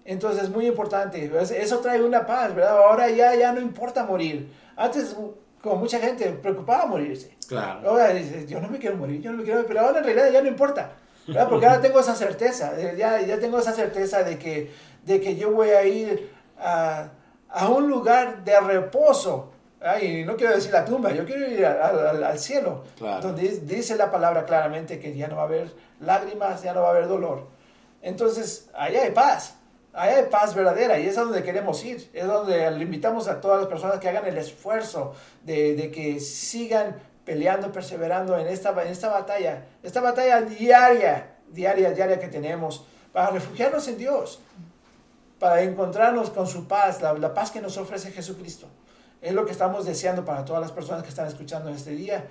Entonces es muy importante, eso trae una paz, ¿verdad? Ahora ya, ya no importa morir. Antes como mucha gente preocupada morirse. Claro. Ahora dice, yo no me quiero morir, yo no me quiero morir, pero ahora en realidad ya no importa, ¿verdad? Porque ahora tengo esa certeza, eh, ya, ya tengo esa certeza de que, de que yo voy a ir a, a un lugar de reposo. Y no quiero decir la tumba, yo quiero ir al, al, cielo, claro. donde dice la palabra claramente que ya no va a haber lágrimas, ya no va a haber dolor. Entonces, allá hay paz. Hay paz verdadera y es a donde queremos ir. Es donde le invitamos a todas las personas que hagan el esfuerzo de, de que sigan peleando, perseverando en esta, en esta batalla. Esta batalla diaria, diaria, diaria que tenemos para refugiarnos en Dios. Para encontrarnos con su paz, la, la paz que nos ofrece Jesucristo. Es lo que estamos deseando para todas las personas que están escuchando este día.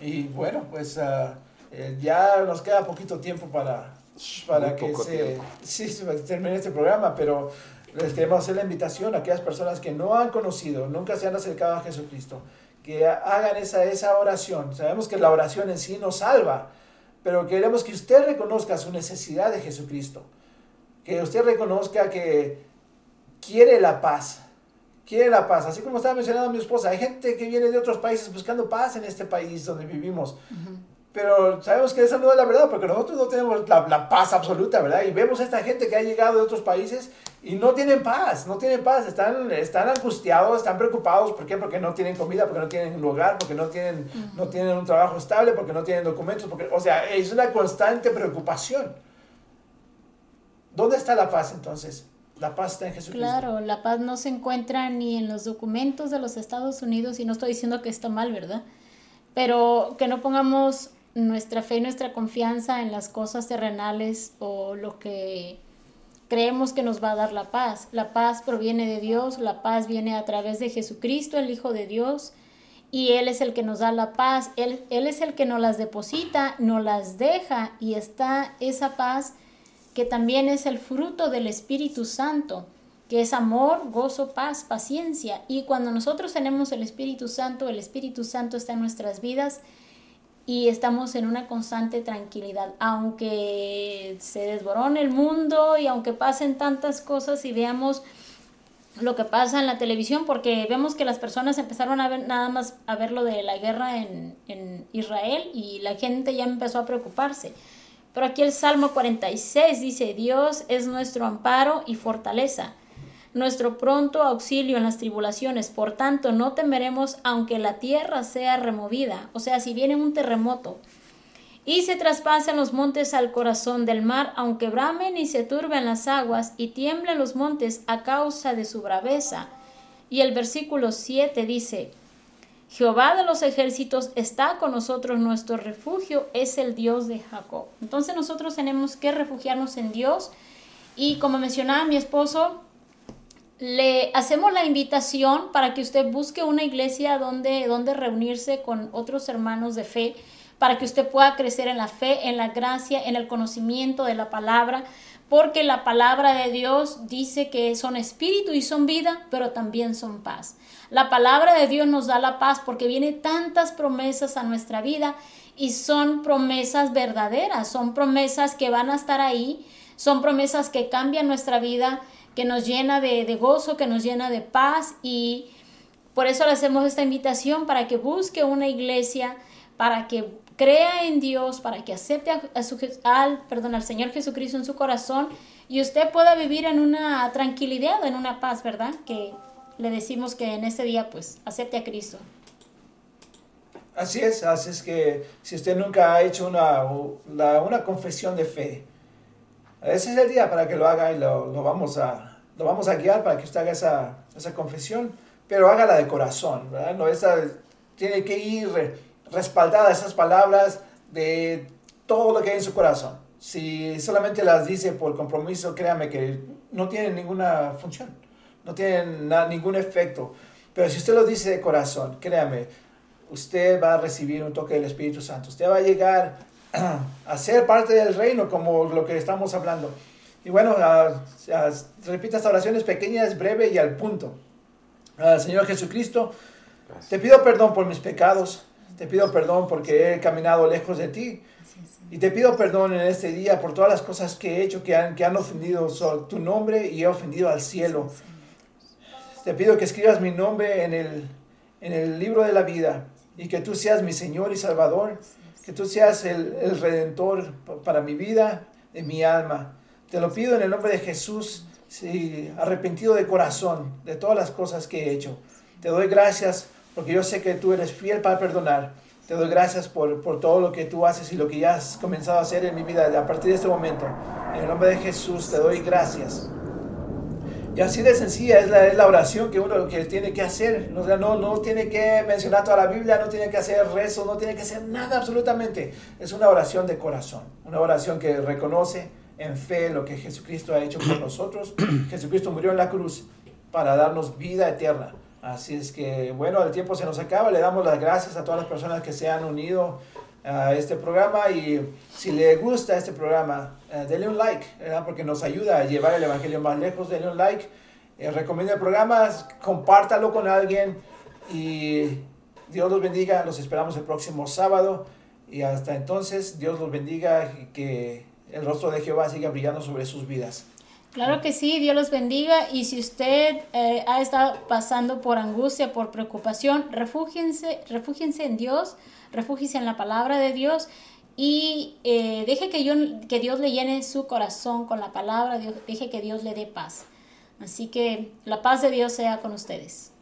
Y bueno, pues uh, eh, ya nos queda poquito tiempo para, para que se, sí, termine este programa, pero les queremos hacer la invitación a aquellas personas que no han conocido, nunca se han acercado a Jesucristo, que hagan esa, esa oración. Sabemos que la oración en sí nos salva, pero queremos que usted reconozca su necesidad de Jesucristo, que usted reconozca que quiere la paz, quiere la paz. Así como estaba mencionando mi esposa, hay gente que viene de otros países buscando paz en este país donde vivimos. Pero sabemos que esa no es la verdad, porque nosotros no tenemos la, la, paz absoluta, ¿verdad? Y vemos a esta gente que ha llegado de otros países y no tienen paz, no tienen paz, están, están angustiados, están preocupados. ¿Por qué? Porque no tienen comida, porque no tienen lugar, porque no tienen, no tienen un trabajo estable, porque no tienen documentos, porque, o sea, es una constante preocupación. ¿Dónde está la paz entonces? La paz está en Jesucristo. Claro, la paz no se encuentra ni en los documentos de los Estados Unidos y no estoy diciendo que está mal, ¿verdad? Pero que no pongamos nuestra fe nuestra confianza en las cosas terrenales o lo que creemos que nos va a dar la paz. La paz proviene de Dios, la paz viene a través de Jesucristo, el Hijo de Dios, y Él es el que nos da la paz, Él, Él es el que nos las deposita, nos las deja y está esa paz que también es el fruto del Espíritu Santo. que es amor, gozo, paz, paciencia. Y cuando nosotros tenemos el Espíritu Santo, el Espíritu Santo está en nuestras vidas y estamos en una constante tranquilidad. Aunque se desborone el mundo y aunque pasen tantas cosas y veamos lo que pasa en la televisión, porque vemos que las personas empezaron a ver nada más a ver lo de la guerra en, en Israel y la gente ya empezó a preocuparse. Pero aquí el Salmo 46 dice, Dios es nuestro amparo y fortaleza, nuestro pronto auxilio en las tribulaciones. Por tanto, no temeremos aunque la tierra sea removida, o sea, si viene un terremoto, y se traspasen los montes al corazón del mar, aunque bramen y se turben las aguas y tiemblen los montes a causa de su braveza. Y el versículo 7 dice, Jehová de los ejércitos está con nosotros, nuestro refugio es el Dios de Jacob. Entonces nosotros tenemos que refugiarnos en Dios y como mencionaba mi esposo, le hacemos la invitación para que usted busque una iglesia donde, donde reunirse con otros hermanos de fe para que usted pueda crecer en la fe, en la gracia, en el conocimiento de la palabra, porque la palabra de Dios dice que son espíritu y son vida, pero también son paz. La palabra de Dios nos da la paz porque viene tantas promesas a nuestra vida y son promesas verdaderas, son promesas que van a estar ahí, son promesas que cambian nuestra vida, que nos llena de, de gozo, que nos llena de paz y por eso le hacemos esta invitación para que busque una iglesia, para que crea en Dios, para que acepte al, perdón, al Señor Jesucristo en su corazón y usted pueda vivir en una tranquilidad, en una paz, ¿verdad? Que le decimos que en ese día pues acepte a Cristo. Así es, así es que si usted nunca ha hecho una, una confesión de fe, ese es el día para que lo haga y lo, lo, vamos, a, lo vamos a guiar para que usted haga esa, esa confesión, pero hágala de corazón. No, esa, tiene que ir respaldadas esas palabras de todo lo que hay en su corazón. Si solamente las dice por compromiso, créame que no tienen ninguna función, no tienen ningún efecto. Pero si usted lo dice de corazón, créame, usted va a recibir un toque del Espíritu Santo. Usted va a llegar a ser parte del reino, como lo que estamos hablando. Y bueno, repita esta oración, es pequeña, es breve y al punto. Señor Jesucristo, te pido perdón por mis pecados te pido perdón porque he caminado lejos de ti. Y te pido perdón en este día por todas las cosas que he hecho que han, que han ofendido tu nombre y he ofendido al cielo. Te pido que escribas mi nombre en el, en el libro de la vida y que tú seas mi Señor y Salvador, que tú seas el, el redentor para mi vida y mi alma. Te lo pido en el nombre de Jesús, sí, arrepentido de corazón de todas las cosas que he hecho. Te doy gracias porque yo sé que tú eres fiel para perdonar. Te doy gracias por, por, todo lo que tú haces y lo que ya has comenzado a hacer en mi vida a partir de este momento. En el nombre de Jesús te doy gracias. Y así de sencilla es la, es la oración que uno que tiene que hacer. No, no, no tiene que mencionar toda la Biblia, no tiene que hacer rezo, no tiene que hacer nada absolutamente. Es una oración de corazón, una oración que reconoce en fe lo que Jesucristo ha hecho por nosotros. Jesucristo murió en la cruz para darnos vida eterna. Así es que, bueno, el tiempo se nos acaba. Le damos las gracias a todas las personas que se han unido a este programa y si le gusta este programa, uh, denle un like, porque nos ayuda a llevar el Evangelio más lejos. Denle un like, eh, recomienda el programa, compártalo con alguien y Dios los bendiga. Los esperamos el próximo sábado y hasta entonces Dios los bendiga y que el rostro de Jehová siga brillando sobre sus vidas. Claro que sí, Dios los bendiga. Y si usted eh, ha estado pasando por angustia, por preocupación, refúgiense, refúgiense en Dios, refúgiense en la palabra de Dios y eh, deje que, yo, que Dios le llene su corazón con la palabra, Dios, deje que Dios le dé paz. Así que la paz de Dios sea con ustedes.